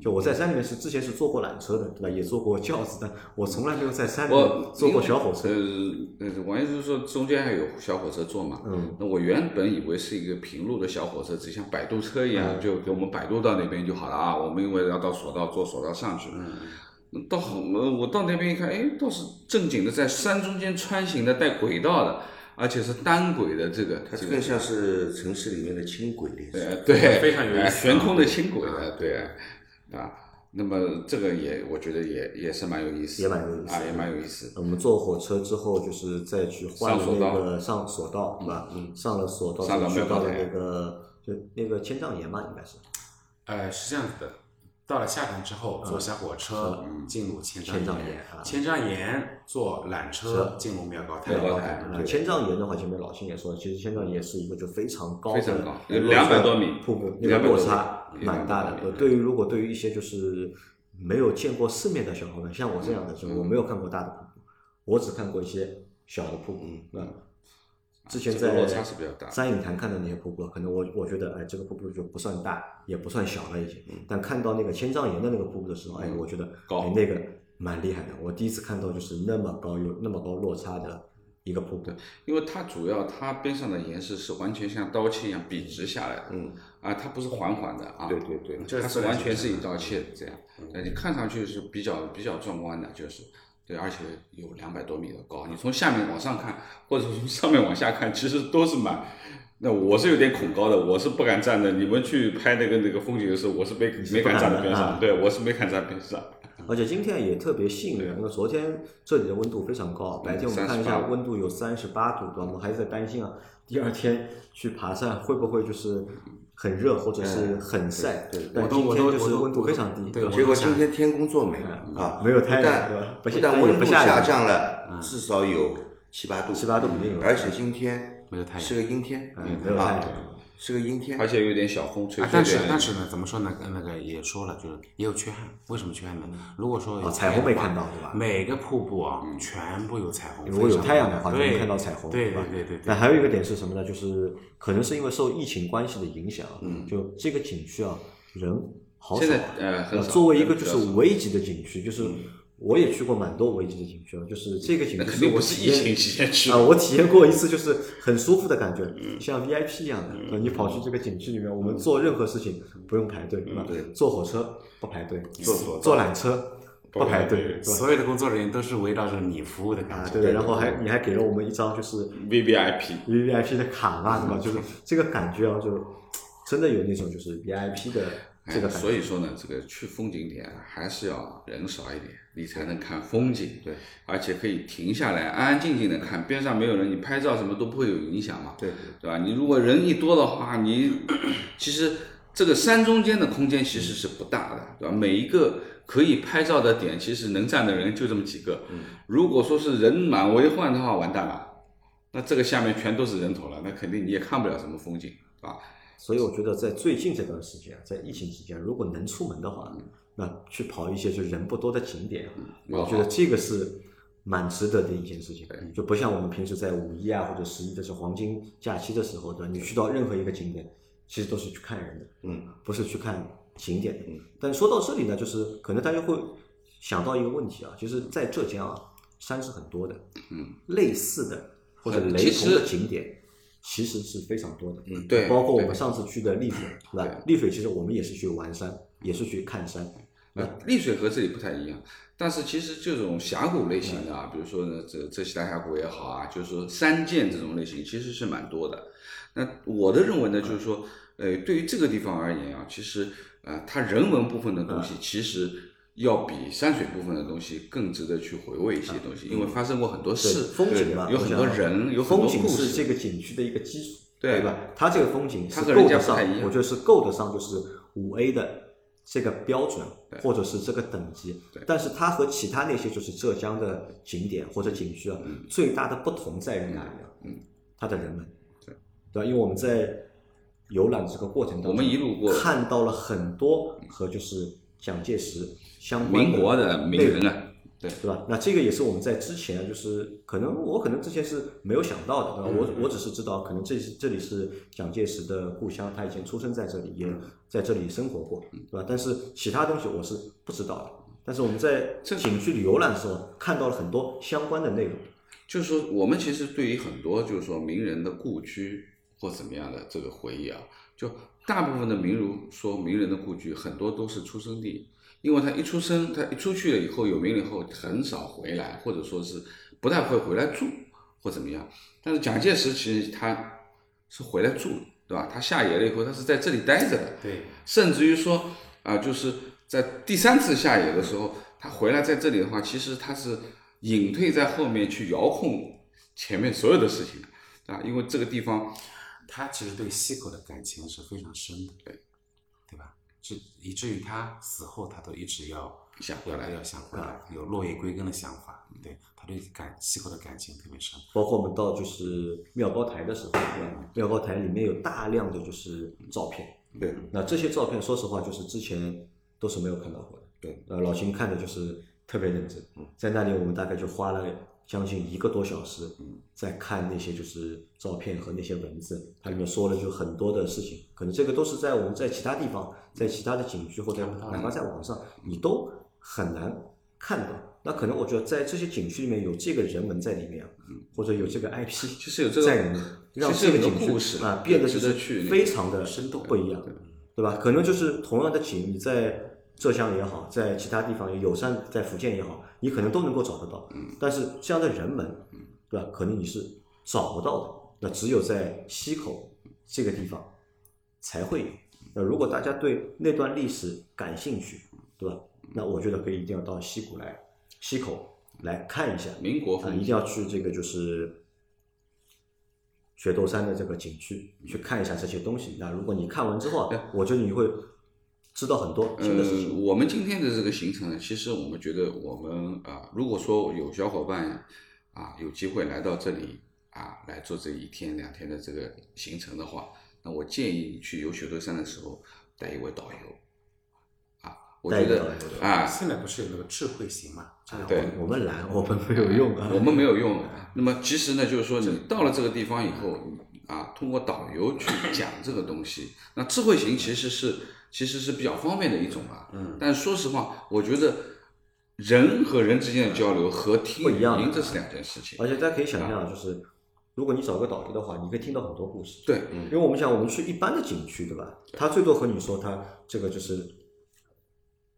就我在山里面是之前是坐过缆车的，对吧？也坐过轿子，的我从来没有在山里面我坐过小火车。呃，呃王医生说中间还有小火车坐嘛？嗯，那我原本以为是一个平路的小火车，只像摆渡车一样，就给我们摆渡到那边就好了啊。我们因为要到索道，坐索道上去。嗯，到好我到那边一看，哎，倒是正经的在山中间穿行的，带轨道的，而且是单轨的这个这个。它更像是城市里面的轻轨列车。呃，对，非常有意思哎悬空的轻轨的，对，啊，那么这个也我觉得也也是蛮有意思，也蛮有意思啊，也蛮有意思。我们坐火车之后，就是再去换那个上索道，对吧？嗯上了索道，上了妙高台那个就那个千丈岩嘛，应该是呃，是这样子的，到了下站之后，坐小火车进入千丈岩千丈岩坐缆车进入妙高台。妙高台那对千丈岩的话，前面老秦也说了，其实千丈岩是一个就非常高的非常高有落差200多米瀑布，那个200多米落差蛮大的对于如果对于一些就是没有见过世面的小伙伴，像我这样的，就是我没有看过大的瀑布，我只看过一些小的瀑布，对吧？之前在这个落差是比较大山影潭看的那些瀑布，可能我我觉得，哎，这个瀑布就不算大，也不算小了已经。但看到那个千丈岩的那个瀑布的时候，哎，我觉得嗯高。哎那个蛮厉害的。我第一次看到就是那么高有那么高落差的一个瀑布。因为它主要它边上的岩石是完全像刀切一样笔直下来的，嗯，啊，它不是缓缓的啊，对对对。这它是完全是一刀切的这样，嗯。呃，你看上去是比较比较壮观的，就是对，而且有两百多米的高，你从下面往上看，或者从上面往下看，其实都是蛮。那我是有点恐高的，我是不敢站的。你们去拍那个那个风景的时候，我是没没敢站在边上，啊对我是没敢站边上。而且今天也特别幸运，因为昨天这里的温度非常高，白天我们看一下温度有三十八度，对吧？我们还在担心啊，第二天去爬山会不会就是很热或者是很晒？对对但今天就是温度非常低，对吧结果今天天公作美啊，没有太阳不但温度不下降了，至少有七八度，七八度而且今天是个阴天，嗯没有太阳啊，是个阴天而，且有点小风吹啊，但是。但是呢，怎么说呢？那个也说了，就是也有缺憾。为什么缺憾呢？如果说有哦彩虹没看到对吧每个瀑布啊，全部有彩虹。如果有太阳的话，就能看到彩虹，对吧？对对对对。那还有一个点是什么呢？就是可能是因为受疫情关系的影响，嗯就这个景区啊，人好现在。呃很少作为一个就是人比较少危级的景区，就是我也去过蛮多危级的景区了，就是这个景区那肯定我不是疫情体验期间去啊，我体验过一次，就是很舒服的感觉，嗯像 VIP 一样的。呃你跑去这个景区里面，我们做任何事情不用排队，对吧？对坐火车不排队，坐坐缆车不排队，所有的工作人员都是围绕着你服务的感啊，觉。对的，然后还你还给了我们一张就是 V V I P。V V I P 的卡嘛，对吧？就是 这个感觉啊，就真的有那种就是 V I P 的这个哎，所以说呢，这个去风景点还是要人少一点，你才能看风景。对，而且可以停下来，安安静静的看，边上没有人，你拍照什么都不会有影响嘛。对对对吧？你如果人一多的话，你 其实这个山中间的空间其实是不大的，对吧？每一个可以拍照的点，其实能站的人就这么几个。嗯如果说是人满为患的话，完蛋了，那这个下面全都是人头了，那肯定你也看不了什么风景，对吧？所以我觉得在最近这段时间，在疫情期间，如果能出门的话，那去跑一些就人不多的景点，我觉得这个是蛮值得的一件事情。就不像我们平时在五一啊或者十一的这黄金假期的时候，对吧？你去到任何一个景点，其实都是去看人的，嗯，不是去看景点的嗯。但说到这里呢，就是可能大家会想到一个问题啊，就是在浙江啊，山是很多的，嗯，类似的或者雷同的景点。其实是非常多的，嗯对包括我们上次去的丽水，对吧？丽水其实我们也是去玩山，也是去看山，呃，丽水和这里不太一样，但是其实这种峡谷类型的啊，比如说呢，这浙西大峡谷也好啊，就是说山涧这种类型，其实是蛮多的。那我的认为呢，就是说，呃，对于这个地方而言啊，其实呃，它人文部分的东西，其实要比山水部分的东西更值得去回味一些东西，因为发生过很多对事，风景嘛，有很多人，有很多风景故事。是这个景区的一个基础，对吧？它这个风景是它够得上我觉得是够得上，就是五 A 的这个标准或者是这个等级。但是它和其他那些就是浙江的景点或者景区啊，最大的不同在于哪里啊？嗯，它的人们，对对吧？因为我们在游览这个过程当中，我们一路过看到了很多和就是蒋介石相关民国的名人啊，对，对吧？那这个也是我们在之前就是可能我可能之前是没有想到的，对吧？我我只是知道可能这是这里是蒋介石的故乡，他以前出生在这里，也在这里生活过，对吧？但是其他东西我是不知道的。但是我们在这景区里游览的时候，看到了很多相关的内容。就是说，我们其实对于很多就是说名人的故居或怎么样的这个回忆啊，就大部分的名儒说名人的故居很多都是出生地，因为他一出生，他一出去了以后有名了以后很少回来，或者说是不太会回来住或怎么样。但是蒋介石其实他是回来住的，对吧？他下野了以后，他是在这里待着的，对，甚至于说啊、就是在第三次下野的时候，他回来在这里的话，其实他是隐退在后面去遥控前面所有的事情的啊，因为这个地方他其实对西口的感情是非常深的，对对吧？至以至于他死后，他都一直要想回来要要想回来，有落叶归根的想法。对，他对感西口的感情特别深。包括我们到就是妙高台的时候，对吧？妙高台里面有大量的就是照片，对那这些照片说实话就是之前都是没有看到过的。对，呃，老秦看的就是特别认真，在那里我们大概就花了将近一个多小时，在看那些就是照片和那些文字，它里面说了就很多的事情，可能这个都是在我们在其他地方，在其他的景区或者哪怕在网上，你都很难看到。那可能我觉得在这些景区里面有这个人文在里面，或者有这个 IP，就是有这个在里面，让这个景区啊变得就是非常的生动不一样，对吧？可能就是同样的景，你在浙江也好，在其他地方有山，在福建也好，你可能都能够找得到。但是这样的人文，对吧？可能你是找不到的。那只有在溪口这个地方才会有。那如果大家对那段历史感兴趣，对吧？那我觉得可以一定要到溪谷来，溪口来看一下。啊，民国风一定要去这个就是雪窦山的这个景区去看一下这些东西。那如果你看完之后啊，我觉得你会知道很多新的事呃，情。我们今天的这个行程呢，其实我们觉得我们啊、如果说有小伙伴啊有机会来到这里啊来做这一天两天的这个行程的话，那我建议你去游雪窦山的时候带一位导游啊，我觉得带一个导游啊，现在不是有那个智慧型嘛？这个对我我们懒，我们没有用啊。我们没有用。那么其实呢，就是说你到了这个地方以后，啊，通过导游去讲这个东西，那智慧型其实是其实是比较方便的一种啊。嗯。但说实话，我觉得人和人之间的交流和听语不一样的音这是两件事情。而且大家可以想象，就是如果你找个导游的话，你可以听到很多故事。对，因为我们想，我们去一般的景区，对吧？他最多和你说他这个就是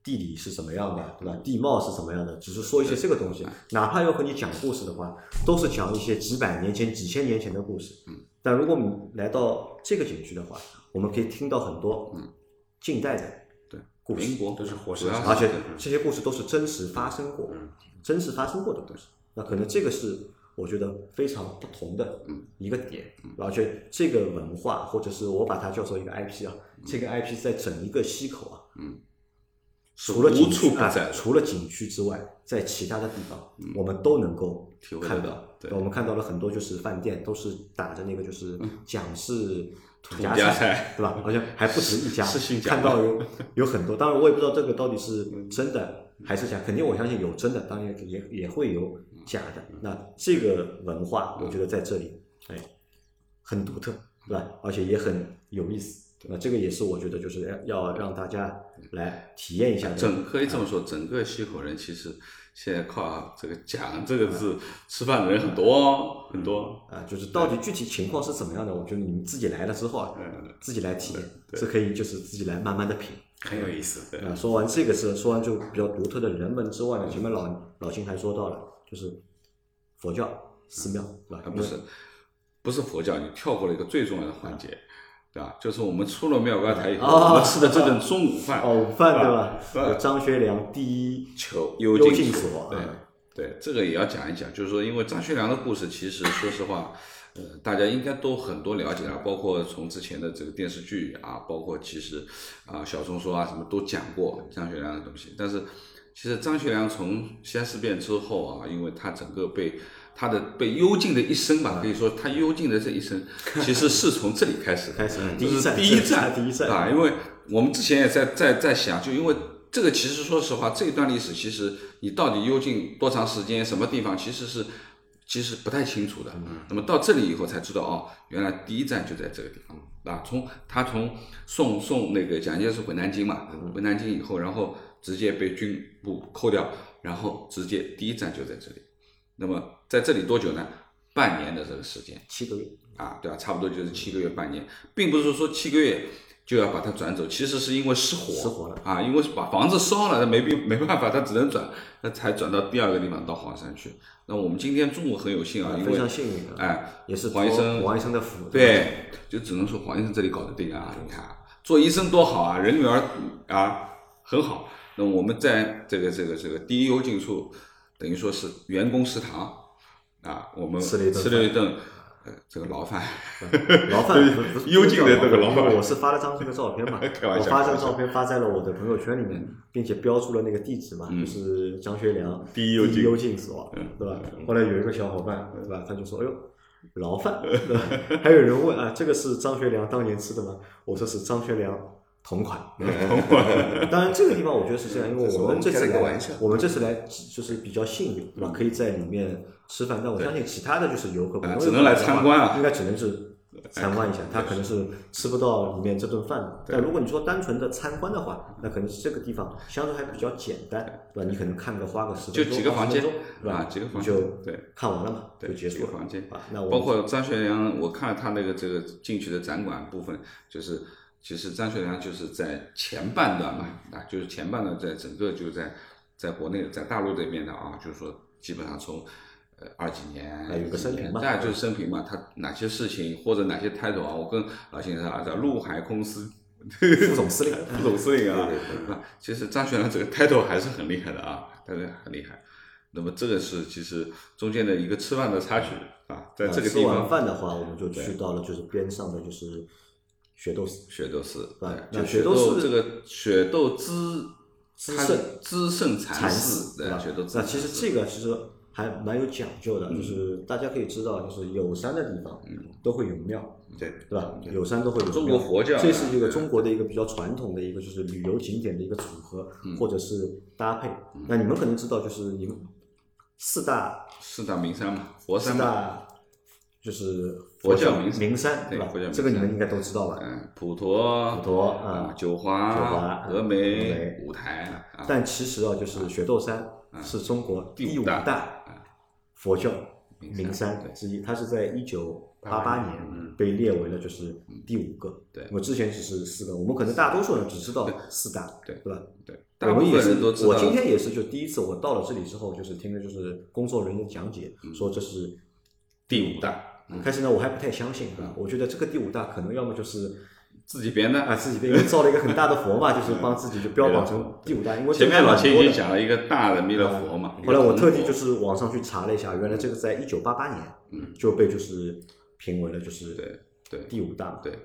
地理是什么样的，对吧？地貌是什么样的，只是说一些这个东西。哪怕要和你讲故事的话，都是讲一些几百年前、几千年前的故事。嗯。但如果我们来到这个景区的话，我们可以听到很多近代的对故事，民国都是活主要生而且这些故事都是真实发生过，真实发生过的故事。那可能这个是我觉得非常不同的一个点，而且这个文化或者是我把它叫做一个 IP 啊，这个 IP 在整一个溪口啊，除了无景区除了景区之外，在其他的地方我们都能够体会得到看到。对我们看到了很多就是饭店都是打着那个就是蒋氏土家菜菜，对吧？好像还不止一家，看到有有很多，当然我也不知道这个到底是真的还是假，肯定我相信有真的，当然也也会有假的。那这个文化，我觉得在这里，哎，很独特，对吧？而且也很有意思。那这个也是我觉得就是要要让大家来体验一下的。整可以这么说，整个西口人其实现在靠这个“讲”这个字吃饭的人很多哦很多。啊，就是到底具体情况是怎么样的，我觉得你们自己来了之后啊，自己来体验，是可以就是自己来慢慢的品。很有意思。啊，说完这个是说完就比较独特的人文之外呢，前面老老金还说到了，就是佛教寺庙，对吧？啊，不是，不是佛教，你跳过了一个最重要的环节，对吧？就是我们出了妙高台以后，哦我们吃的这顿中午饭，哦，午饭对吧？是吧有张学良第一囚幽幽静静所，对啊对，这个也要讲一讲，就是说，因为张学良的故事，其实说实话，呃，大家应该都很多了解啊，包括从之前的这个电视剧啊，包括其实啊小松说啊什么都讲过张学良的东西。但是其实张学良从西安事变之后啊，因为他整个被他的被幽禁的一生吧，可以说他幽禁的这一生，其实是从这里开始的，开始嗯第一站第一站，第一站 啊，因为我们之前也在在在想，就因为这个其实说实话，这一段历史其实你到底幽禁多长时间，什么地方，其实是其实不太清楚的。那么到这里以后才知道，哦，原来第一站就在这个地方啊。从他从送送那个蒋介石回南京嘛，回南京以后，然后直接被军部扣掉，然后直接第一站就在这里。那么在这里多久呢？半年的这个时间。七个月，啊，对吧？差不多就是七个月、半年，并不是说七个月就要把它转走，其实是因为失火，失火了啊，因为把房子烧了，那没必 没办法，他只能转，那才转到第二个地方到黄山去。那我们今天中午很有幸啊，因为非常幸运啊，哎，也是黄医生黄医生的福，吧，对，就只能说黄医生这里搞得定啊！你看，做医生多好啊，人缘儿啊很好那我们在这个这个这个第一幽静处，等于说是员工食堂啊，我们吃了一顿吃了一顿呃这个牢饭，牢饭幽静的这个牢饭我是发了张这个照片嘛，我发这张照片发在了我的朋友圈里面，并且标注了那个地址嘛，嗯就是张学良第一幽静幽静所嗯，对吧？后来有一个小伙伴，对吧？他就说：“哎呦。”牢饭，对吧？还有人问啊，这个是张学良当年吃的吗？我说是张学良 同款。当然，这个地方我觉得是这样，因为我们这次来，我们这次来就是比较幸运，对嗯吧？可以在里面吃饭，但我相信其他的就是游客，只能来参观啊应该只能是参观一下，他可能是吃不到里面这顿饭的。但如果你说单纯的参观的话，那可能是这个地方相对还比较简单，对吧？你可能看个花个十分就钟，几个房间20分钟对吧？啊几个房间就间对看完了嘛，就结束了房间啊。那我包括张学良，我看了他那个这个进去的展馆部分，就是其实张学良就是在前半段嘛，啊，就是前半段在整个就在在国内在大陆这边的啊，就是说基本上从呃二几年啊有个生平嘛。那就是生平嘛，他哪些事情或者哪些 title 啊，我跟老先生啊叫陆海空司副总司令，副总司令啊其实张学良这个 title 还是很厉害的啊，但是很厉害。那么这个是其实中间的一个吃饭的插曲啊，在这个吃完饭的话，我们就去到了就是边上的就是雪窦寺。雪窦寺，对对，那就雪窦寺这个雪窦资它资圣资圣禅禅寺，对吧那其实这个其实还蛮有讲究嗯的，就是大家可以知道，就是有山的地方都会有庙，对对吧？有山都会有庙。中国佛教啊这是一个中国的一个比较传统的一个就是旅游景点的一个组合，嗯或者是搭配。那你们可能知道，就是你们四大四大名山嘛，佛山四嘛，大就是佛教教名山名山，对吧佛教名这个你们应该都知道吧？嗯，普陀、普陀啊九华九华华、峨峨眉眉、五台啊，但其实啊，就是雪窦山是中国第五大大佛教名山之一，它是在一九八八年嗯被列为了就是第五个。对我之前只是四个，我们可能大多数人只知道四大，对对吧？对，我们也是。我今天也是就第一次，我到了这里之后，就是听的就是工作人员讲解，嗯说这是第五大，嗯开始呢，我还不太相信，对吧？我觉得这个第五大可能要么就是自己编的。啊自己因为造了一个很大的佛嘛，就是帮自己就标榜成第五大，因为前面老钱已经讲。了一个大的弥勒佛嘛，后来我特地就是网上去查了一下，原来这个在一九八八年，嗯，就被就是评为了就是对对。第五大。嘛，对，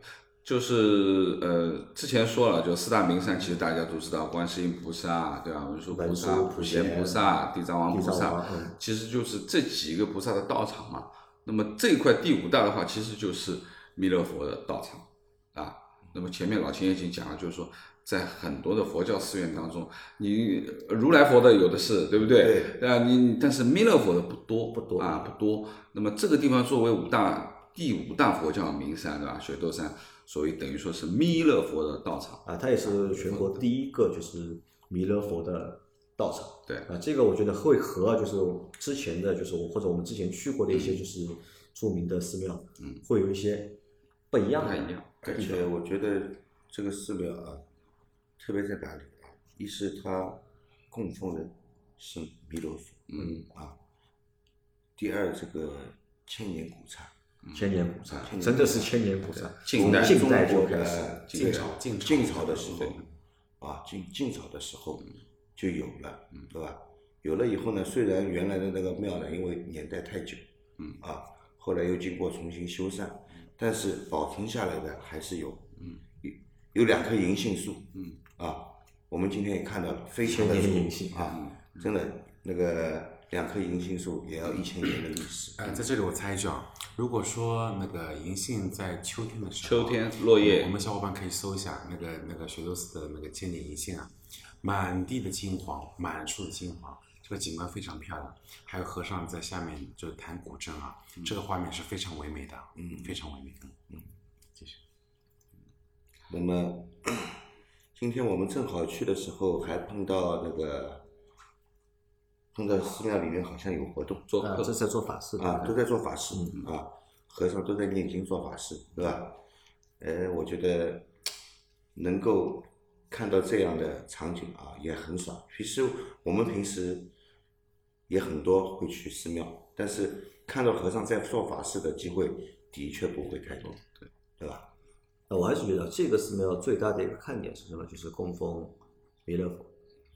就是呃，之前说了，就四大名山，其实大家都知道，观世音菩萨，对吧？文殊菩萨、普普贤贤菩萨、地藏王菩萨。其实就是这几个菩萨的道场嘛。那么这一块第五大的话，其实就是弥勒佛的道场啊。那么前面老秦也已经讲了，就是说，在很多的佛教寺院当中，你如来佛的有的是，对不对？对啊，你但是弥勒佛的不多，不多啊，不多。那么这个地方作为五大第五大佛教名山，对吧？雪窦山，所以等于说是弥勒佛的道场。啊，它也是全国第一个就是弥勒佛的道场。对。啊，这个我觉得会和就是之前的就是我或者我们之前去过的一些就是著名的寺庙，嗯，会有一些不一样的不太一样而且我觉得这个寺庙啊，特别在哪里啊？一是它供奉的是弥勒佛，嗯。啊，第二这个千年古刹，千年古刹，真的是千年古刹，近代从近代就开始。的晋朝晋朝的时候，啊，晋晋朝的时候就有了，对吧？有了以后呢，虽然原来的那个庙呢，因为年代太久，嗯。啊，后来又经过重新修缮，但是保存下来的还是有，嗯，有有两棵银杏树，嗯，啊，我们今天也看到了，非常的千年粗银杏。啊，真的那个两棵银杏树也要一千年的历史，呃，在这里我插一句啊，如果说那个银杏在秋天的时候，秋天落叶。我们小伙伴可以搜一下那个那个雪窦寺的那个千年银杏啊，满地的金黄，满树的金黄，这个景观非常漂亮。还有和尚在下面就弹古筝啊，这个画面是非常唯美的，嗯，非常唯美的，嗯，谢谢。那么今天我们正好去的时候，还碰到那个碰到寺庙里面好像有活动啊，做客这是在做法事的啊，都在做法事啊，和尚都在念经做法事，对吧？呃，我觉得能够看到这样的场景啊，也很少。其实我们平时也很多会去寺庙，但是看到和尚在做法事的机会的确不会太多，对对吧？那我还是觉得这个寺庙最大的一个看点是什么？就是供奉弥勒佛。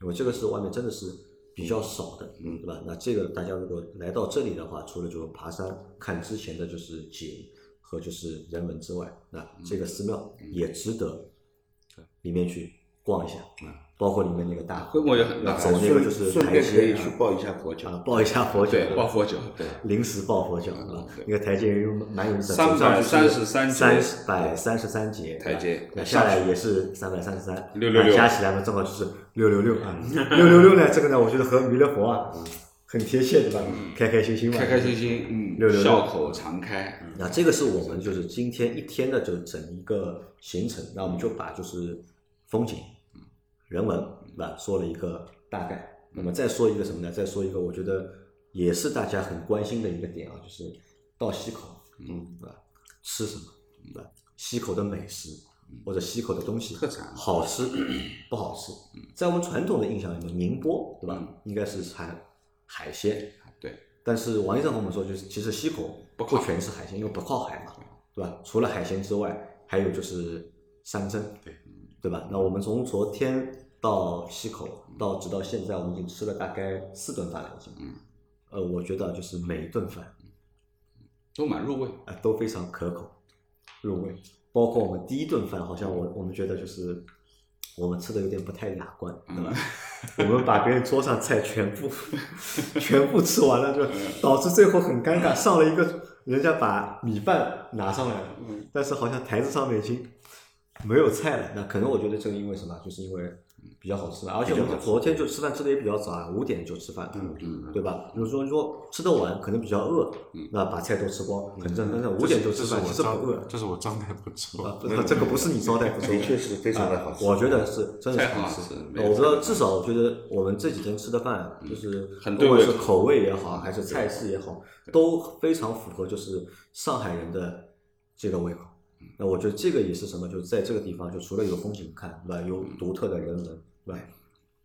因为这个是外面真的是比较少的，嗯对吧？那这个大家如果来到这里的话，除了就是爬山看之前的就是景和就是人文之外，那这个寺庙也值得里面去逛一下，嗯包括里面那个大河，规模也很大走那个就是台便可以阶啊去抱一下佛脚啊，抱一下佛脚，对，抱佛脚，对，临时抱佛脚啊对，那个台阶又蛮有意思的，333三三百三十三节台阶那下来也是三百三十三，六六六加起来嘛正好就是六六六啊，六六六呢，这个呢，我觉得和弥勒佛啊很贴切，对吧？开开心心嘛，开开心心，嗯六六，六笑口常开，那这个是我们就是今天一天的就整一个行程，那我们就把就是风景、人文，对吧？说了一个大概。那么再说一个什么呢？再说一个，我觉得也是大家很关心的一个点啊，就是到西口，嗯，对吧？吃什么，对吧？西口的美食或者西口的东西，特产好吃 不好吃？在我们传统的印象里面，宁波，对吧？嗯应该是产海鲜，对，但是王医生和我们说，就是其实西口不靠不全是海鲜，因为不靠海嘛，对吧？除了海鲜之外，还有就是山珍，对对吧？那我们从昨天到西口到直到现在，我们已经吃了大概四顿饭了，已经。嗯。呃，我觉得就是每一顿饭都蛮入味，啊、都非常可口入味，包括我们第一顿饭，好像我我们觉得就是我们吃的有点不太雅观，对吧？我们把别人桌上菜全部 全部吃完了，就导致最后很尴尬，上了一个人家把米饭拿上来了，但是好像台子上面已经没有菜了。那可能我觉得这个因为什么？就是因为比较好吃嘛，而且我们昨天就吃饭吃的也比较早啊，五点就吃饭了，嗯嗯，对吧？比如说说吃得晚，可能比较饿，那把菜都吃光，很正常。但是五点就吃饭，我其实不饿，。这是我招待不周。啊，不这个不是你招待不周，的 确是非常的好吃啊我觉得是真的是好好吃我不知道，至少我觉得我们这几天吃的饭，就是不管是口味也好，还是菜式也好，都非常符合就是上海人的这个胃口。那我觉得这个也是什么？就是在这个地方，就除了有风景看，对吧？有独特的人文，对吧？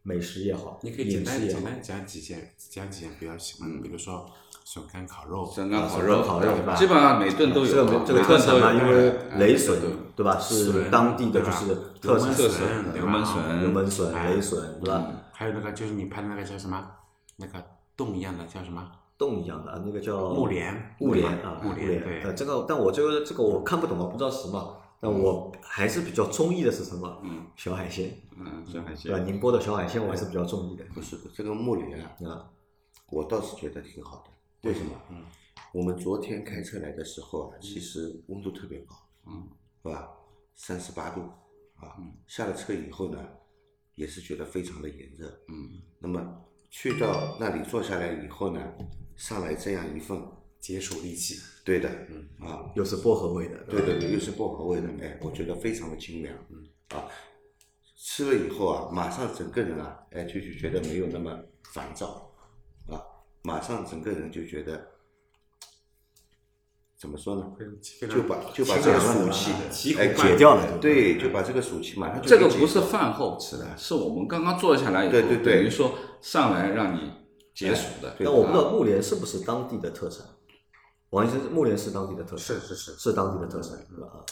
美食也好，你可以简饮食也好，单简单讲几件讲几件比较喜欢的，比如说笋干烤肉，笋干烤啊肉，烤肉对吧基本上每顿都有，这个这个每顿都有特色嘛，因为哎雷笋对对吧？是当地的就是特色，特笋笋对吧油焖笋油焖笋、哎雷笋，对吧？还有那个就是你拍的那个叫什么？那个洞一样的叫什么？洞一样的啊，那个叫木莲木莲啊，木莲莲。对呃这个，但我这个这个我看不懂啊，不知道是什么。但我还是比较中意的是什么？嗯，小海鲜，嗯，小海鲜对宁波的小海鲜我还是比较中意的。不是这个木莲啊，啊，我倒是觉得挺好的。为什么？嗯，我们昨天开车来的时候啊，其实温度特别高，嗯，是吧？三十八度啊嗯，下了车以后呢，也是觉得非常的炎热。嗯，那么去到那里坐下来以后呢，上来这样一份，解暑利器。对的，嗯。啊，又是薄荷味的，对对对，又是薄荷味的，哎，我觉得非常的清凉，嗯。啊，吃了以后啊，马上整个人啊，哎，就就觉得没有那么烦躁，啊，马上整个人就觉得怎么说呢？就把就把这个暑气哎解掉了对，就把这个暑气马上就这个不是饭后吃的，是我们刚刚坐下来以后，对对对。等于说上来让你解暑的。但我不知道木莲是不是当地的特产。王医生，木莲是当地的特产，是是是是当地的特产，对吧？啊，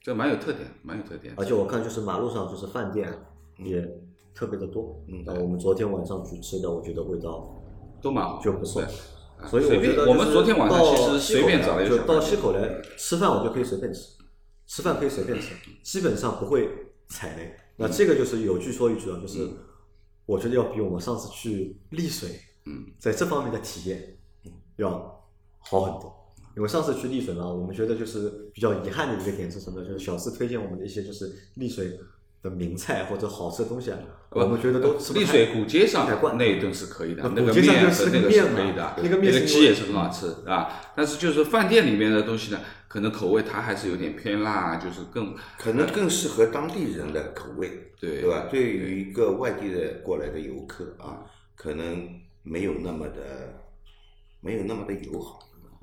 这蛮有特点，蛮有特点。而且我看就是马路上就是饭店也特别的多。嗯那我们昨天晚上去吃的，我觉得味道都蛮好，就不错。所以我觉得我们昨天晚上其实随便找了一就到个小饭店西口来吃饭，我就可以随便吃，吃饭可以随便吃，基本上不会踩雷。那这个就是有句说一句啊，就是我觉得要比我们上次去丽水，嗯，在这方面的体验要好很多。因为上次去丽水呢，我们觉得就是比较遗憾的一个点是什么？就是小四推荐我们的一些就是丽水的名菜或者好吃的东西啊，我们觉得都吃不丽水古街上那一顿是可以的，那个面就是那个和那个是面嘛可以的，那个面是因为鸡也是很好吃啊。但是就是饭店里面的东西呢，可能口味它还是有点偏辣，就是更可能更适合当地人的口味，对对吧？对于一个外地的过来的游客啊，可能没有那么的没有那么的友好，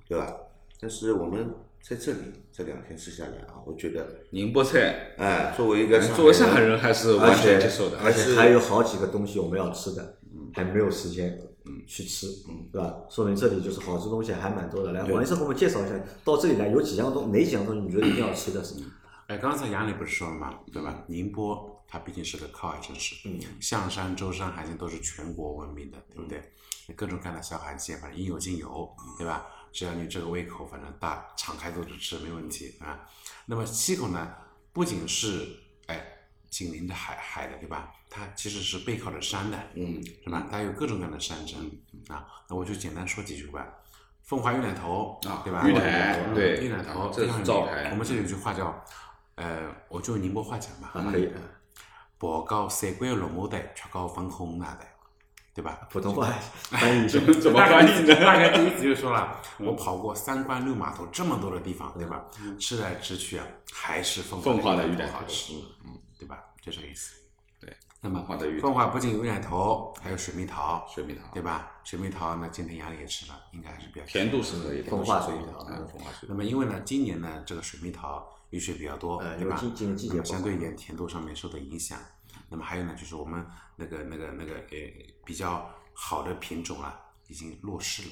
对吧？但是我们在这里这两天吃下来啊，我觉得，宁波菜，哎，作为一个作为上海人还是完全接受的。而且还有好几个东西我们要吃的，还没有时间嗯去吃，嗯对吧？说明这里就是好吃东西还蛮多的。来，王医生给我们介绍一下，到这里来有几样东哪几样东西你觉得一定要吃的？是吗？哎，刚才杨磊不是说了吗，对吧？宁波它毕竟是个靠海城市，嗯，象山、舟山、海鲜都是全国闻名的，对不对？各种各样的小海鲜，反正应有尽有，对吧？只要你这个胃口，反正大敞开肚子吃没问题啊。那么溪口呢，不仅是哎紧邻着海海的，对吧？它其实是背靠着山的，嗯，是吧？它有各种各样的山珍啊。那我就简单说几句吧。凤华玉奶头啊对吧？玉奶头对玉奶头啊这是非常有名招牌我们这里有句话叫，呃，我就用宁波话讲吧，啊，可以，博高三关落马台，吃高分红那的，对吧？普通话翻译 怎么翻译呢？大概第一次就说了，我跑过三关六码头这么多的地方，对吧？吃来吃去啊，还是凤凤凰的鱼蛋头头好吃，嗯，对吧？就这个意思。对，那么凤凰凤凰不仅有玉奶头，还有水蜜桃，水蜜桃对吧？水蜜桃呢，今天杨丽也吃了，应该还是比较甜度是可以的，凤凰水蜜桃嗯，凤凰水蜜那么因为呢，今年呢，这个水蜜桃雨水比较多，呃对吧？相对一点甜度上面受到影响。那么还有呢，就是我们那个那个那个呃比较好的品种啊，已经落市了。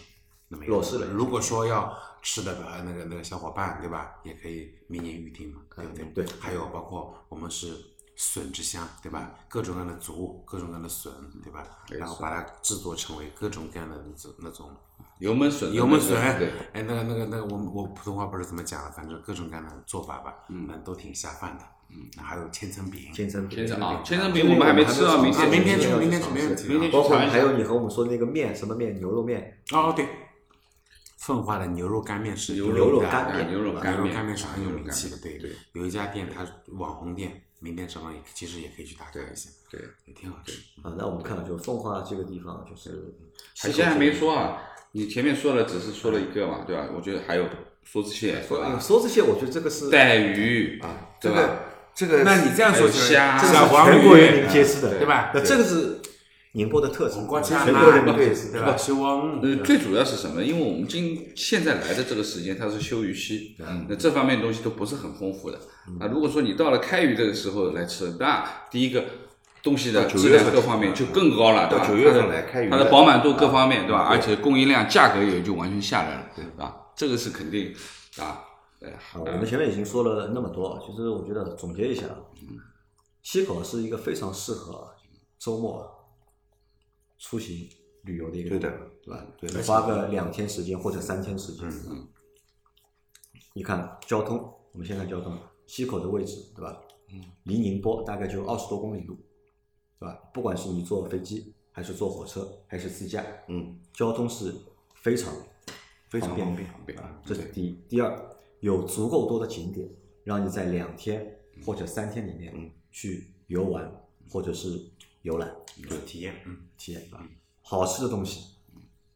那么落市了如果说要吃的呃那个那个小伙伴对吧，也可以明年预定嘛，对不对？嗯对还有包括我们是笋之乡，对吧？各种各样的竹，各种各样的笋，对吧？然后把它制作成为各种各样的那种那种油焖笋油焖笋，对，哎，那个那个那个，我我普通话不是怎么讲了，反正各种各样的做法吧，嗯，都挺下饭的，嗯，还有千层饼，千层饼。千层饼，千千层层饼我们还没吃啊，明天，明天明天去，尝试没问题，明天去包括还有你和我们说的那个面，什么面，牛肉面，哦对，奉化的牛肉干面是牛肉干面牛肉干面牛肉干面是很有名气的，对对。有一家店它网红店，明天早上也其实也可以去打卡一下，对，也挺好吃。啊，那我们看就奉化这个地方就是海鲜还没说啊，你前面说了只是说了一个嘛，对吧？我觉得还有梭子蟹，对吧？说这些，我觉得这个是带鱼啊，对吧？这个这个那你这样说虾这个是全国人民皆知的，对吧？那这个是宁波的特质红，锅加全国人民皆知，对吧？？修翁，呃，最主要是什么？因为我们今现在来的这个时间，它是休渔期，那这方面东西都不是很丰富的。啊，如果说你到了开鱼这个时候来吃，那第一个东西的质量各方面就更高了，对吧？到九月份它的来开渔它的的饱满度各方面，对吧？而且供应量、价格也就完全下来了，对吧？这个是肯定啊，哎呀，啊，我们前面已经说了那么多，其实我觉得总结一下，西口是一个非常适合周末出行旅游的一个对的地方，对吧？对你花个两天时间或者三天时间，嗯，你看交通，我们先看交通，西口的位置，对吧？嗯，离宁波大概就二十多公里路，对吧？不管是你坐飞机，还是坐火车，还是自驾，嗯，交通是非常非常便方便啊，这是第一。第二，有足够多的景点，让你在两天或者三天里面去游玩或者是游览有体验，嗯，体验啊。好吃的东西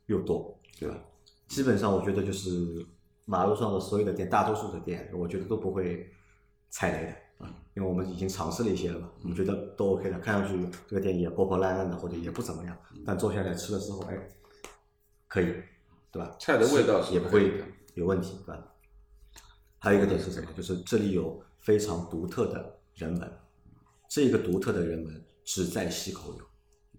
又多，对吧？基本上我觉得就是马路上的所有的店，大多数的店，我觉得都不会踩雷的啊，因为我们已经尝试了一些了嘛，我们觉得都 OK 的。看上去这个店也破破烂烂的，或者也不怎么样，但坐下来吃了之后，哎，可以，对吧？菜的味道是也不会有问题，对吧？还有一个点是什么？就是这里有非常独特的人文，这个独特的人文只在西口有。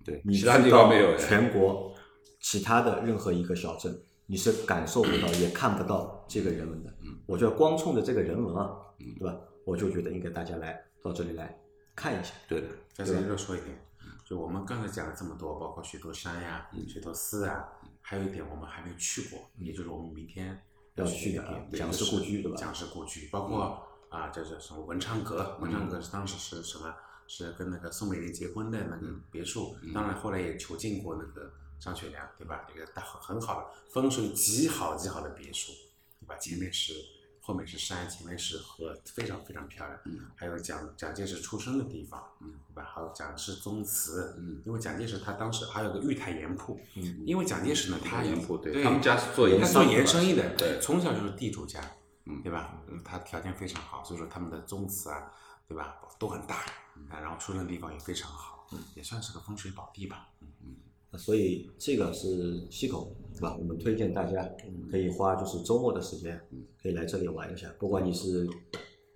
对你其他去到地方没有全国其他的任何一个小镇，你是感受不到也看不到这个人文的。嗯我觉得光冲着这个人文啊，对吧？我就觉得应该大家来到这里来看一下。对的，再接着说一点，就我们刚才讲了这么多，包括雪窦山呀、雪窦寺啊，还有一点我们还没去过，也就是我们明天要去去的啊的点，蒋氏故居对吧蒋氏故居，包括啊，这叫什么文昌阁？文昌阁是当时是什么？是跟那个宋美龄结婚的那个别墅，当然后来也囚禁过那个张学良，对吧？一个大很好的风水极好极好的别墅，对吧？前面是后面是山，前面是河，非常非常漂亮。嗯还有蒋蒋介石出生的地方，嗯对吧？还有蒋氏宗祠，嗯因为蒋介石他当时还有个玉台盐铺，嗯因为蒋介石呢，他盐铺对对他们家是做盐他做生意的盐生意的，对从小就是地主家，嗯对吧？嗯他条件非常好，所以说他们的宗祠啊，对吧，都很大，啊，然后出生地方也非常好，嗯也算是个风水宝地吧。那所以这个是溪口，对吧？我们推荐大家可以花就是周末的时间，可以来这里玩一下。不管你是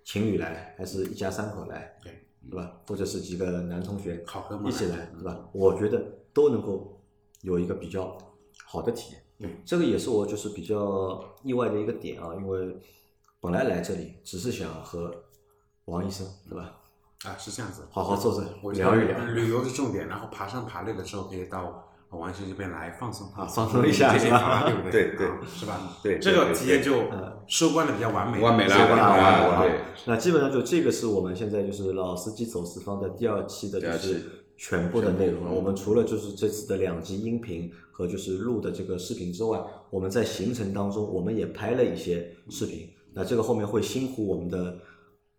情侣来，还是一家三口来，对，对吧？或者是几个男同学好哥们一起来，对吧？我觉得都能够有一个比较好的体验。对，这个也是我就是比较意外的一个点啊，因为本来来这里只是想和王医生，对吧？啊，是这样子，好好坐着我聊一聊旅游是重点，然后爬山爬累的时候可以到王医生这边来放松啊放松一下对不对 对啊是吧？对对这个对体验就嗯收官的比较完美，完美了完美了对那基本上就这个是我们现在就是老司机走四方的第二期的，就是全部的内容了。我们除了就是这次的两集音频和就是录的这个视频之外，我们在行程当中我们也拍了一些视频。那这个后面会辛苦我们的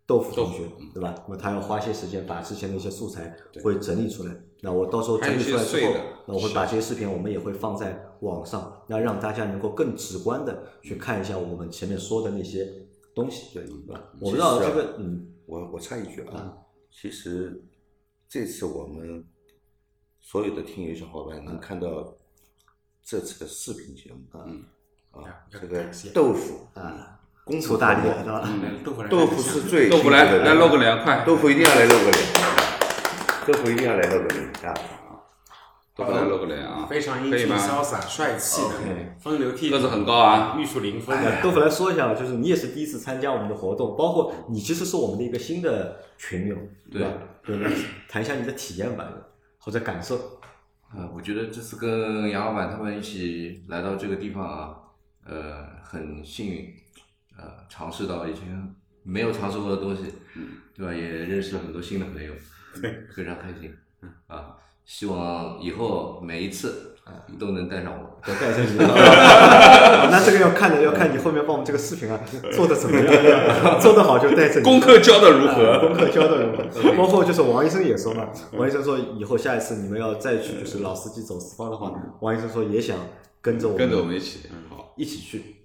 豆腐同学，对吧？那么他要花些时间把之前的一些素材会整理出来。那我到时候整理出来之后那我会把这些视频我们也会放在网上，那让大家能够更直观的去看一下我们前面说的那些东西，对吧？我不知道这个，嗯，我我插一句啊，其实这次我们所有的听友小伙伴能看到这次的视频节目啊，啊，这个豆腐啊，功夫出大力活了，是吧？嗯豆腐来豆腐是最豆腐来来露个脸，快！豆腐一定要来露个脸，豆腐一定要来露个脸啊！豆腐来露个脸啊！非常英俊？潇洒、帅气的风流倜傥，个子很高啊玉树临风的。豆腐来说一下，就是你也是第一次参加我们的活动，包括你其实是我们的一个新的群友，对吧？对，那谈一下你的体验吧，或者感受。啊，我觉得这次跟杨老板他们一起来到这个地方啊，呃，很幸运，呃，尝试到以前没有尝试过的东西，对吧？也认识了很多新的朋友，对，非常开心，啊，希望以后每一次啊都能带上我。都带上你了，那这个要看的要看你后面帮我们这个视频啊做的怎么样，做的好就带着你。功课教的如啊何？功课教的如何？包括就是王医生也说嘛，王医生说以后下一次你们要再去就是老司机走四方的话，王医生说也想跟着我们跟着我们一起。好，一起去。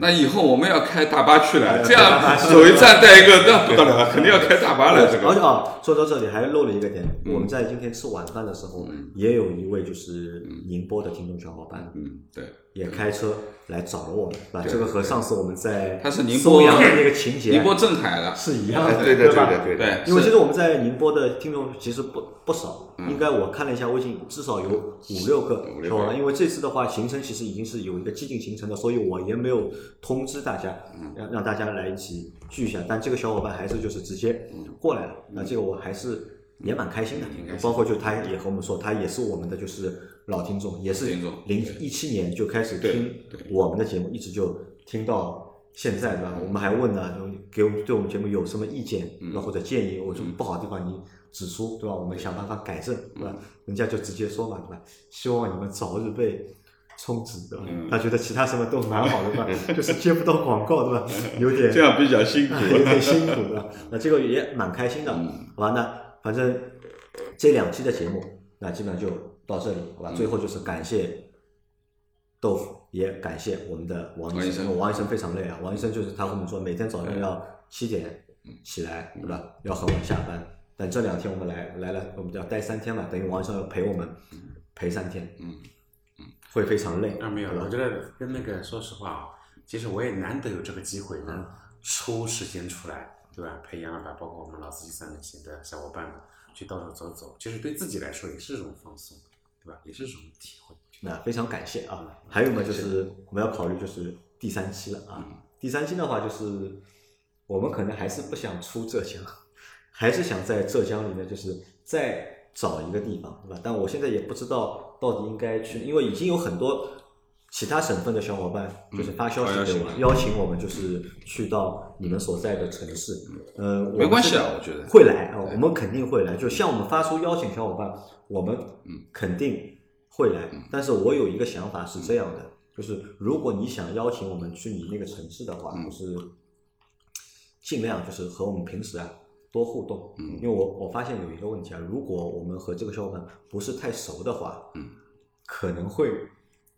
那以后我们要开大巴去了，这样走一站带一个，那不得了，肯定要开大巴了。这个。而且啊，说到这里还漏了一个点，我们在今天吃晚饭的时候，也有一位就是宁波的听众小伙伴，嗯，对，也开车来找了我们，对吧？这个和上次我们在他是宁松波阳的那个情节宁波镇海的，是一样的，对对的，对吧？对。对，因为其实我们在宁波的听众其实不不少，嗯应该我看了一下微信，至少有五六个五六个小伙伴。因为这次的话，行程其实已经是有一个既定行程的，所以我也没有通知大家，嗯让让大家来一起聚一下。但这个小伙伴还是就是直接过来了，那这个我还是也蛮开心的。包括就他也和我们说，他也是我们的就是老听众，也是零一七年就开始听我们的节目，一直就听到。现在对吧？我们还问呢，就给我们对我们节目有什么意见，那或者建议，我说不好的地方你指出，对吧？我们想办法改正，对吧？人家就直接说嘛，对吧？希望你们早日被充值，对吧？他觉得其他什么都蛮好的，对吧？就是接不到广告，对吧？有点这样比较辛苦。有点辛苦的。那这个也蛮开心的，好吧？那反正这两期的节目，那基本上就到这里，好吧？最后就是感谢豆腐，也感谢我们的王医生。王医生非常累啊，王医生就是他和我们说，每天早上要七点起来，对吧？要很晚下班。但这两天我们来来了，我们要待三天嘛，等于王医生要陪我们陪三天，嗯嗯会非常累，啊，没有对，吧我觉得跟那个说实话啊，其实我也难得有这个机会能抽时间出来，对吧？陪杨老板，包括我们老司机三人行的小伙伴们去到处走走，其实对自己来说也是一种放松，对吧？也是一种体会。那非常感谢啊！还有嘛，就是我们要考虑就是第三期了啊。第三期的话，就是我们可能还是不想出浙江，还是想在浙江里面就是再找一个地方，对吧？但我现在也不知道到底应该去，因为已经有很多其他省份的小伙伴就是发消息给我，邀请我们就是去到你们所在的城市。呃，没关系这个啊我觉得会来啊，我们肯定会来。就向我们发出邀请小伙伴，我们肯定会来。但是我有一个想法是这样的，就是如果你想邀请我们去你那个城市的话，就是尽量就是和我们平时啊多互动。因为我我发现有一个问题啊，如果我们和这个小伙伴不是太熟的话，可能会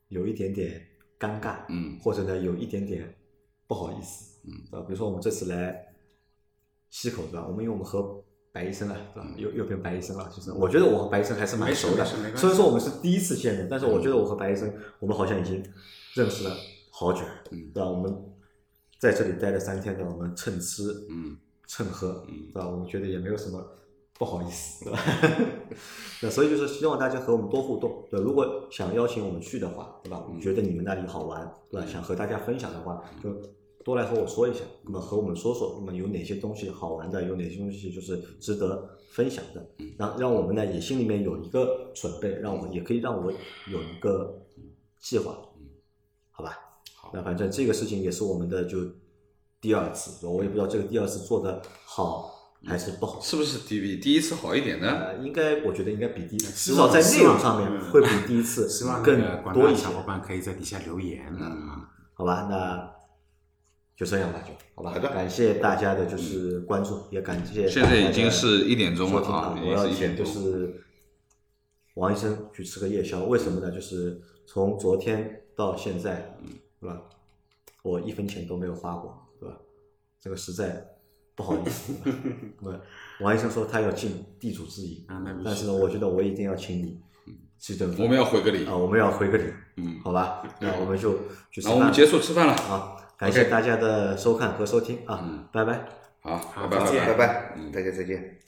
有一点点尴尬，嗯或者呢有一点点不好意思，嗯，对吧？比如说我们这次来西口，对吧？我们因为我们和白医生啊，对吧？又又跟白医生了，就是我觉得我和白医生还是蛮熟的虽然说我们是第一次见面，但是我觉得我和白医生，我们好像已经认识了好久，嗯对吧？我们在这里待了三天的，我们蹭吃，嗯蹭喝，嗯对吧？我们觉得也没有什么不好意思，对吧？那所以就是希望大家和我们多互动，对，如果想邀请我们去的话，对吧？觉得你们那里好玩，对吧？想和大家分享的话，就多来和我说一下，那么和我们说说，那么有哪些东西好玩的，有哪些东西就是值得分享的，让让我们呢也心里面有一个准备，让我也可以让我有一个计划，好吧？好那反正这个事情也是我们的就第二次，我也不知道这个第二次做的好还是不好。是不是第比第一次好一点呢？呃，应该我觉得应该比第一次，至少在内容上面会比第一次希望更多一些小，伙伴可以在底下留言的啊。好吧？那就这样吧，就好吧。好的感谢大家的就是关注，也感谢现在已经是一点钟了啊我要请就是一点钟是王医生去吃个夜宵，为什么呢？就是从昨天到现在，是吧？我一分钱都没有花过，对吧？这个实在不好意思。对，王医生说他要尽地主之谊但是呢，我觉得我一定要请你吃顿饭。我们要回个礼啊，，我们要回个礼，嗯，好吧？那我们就去吃饭。那我们结束吃饭了，啊，感谢大家的收看和收听啊，拜拜。好，好拜拜再见拜拜。拜拜，大家再见。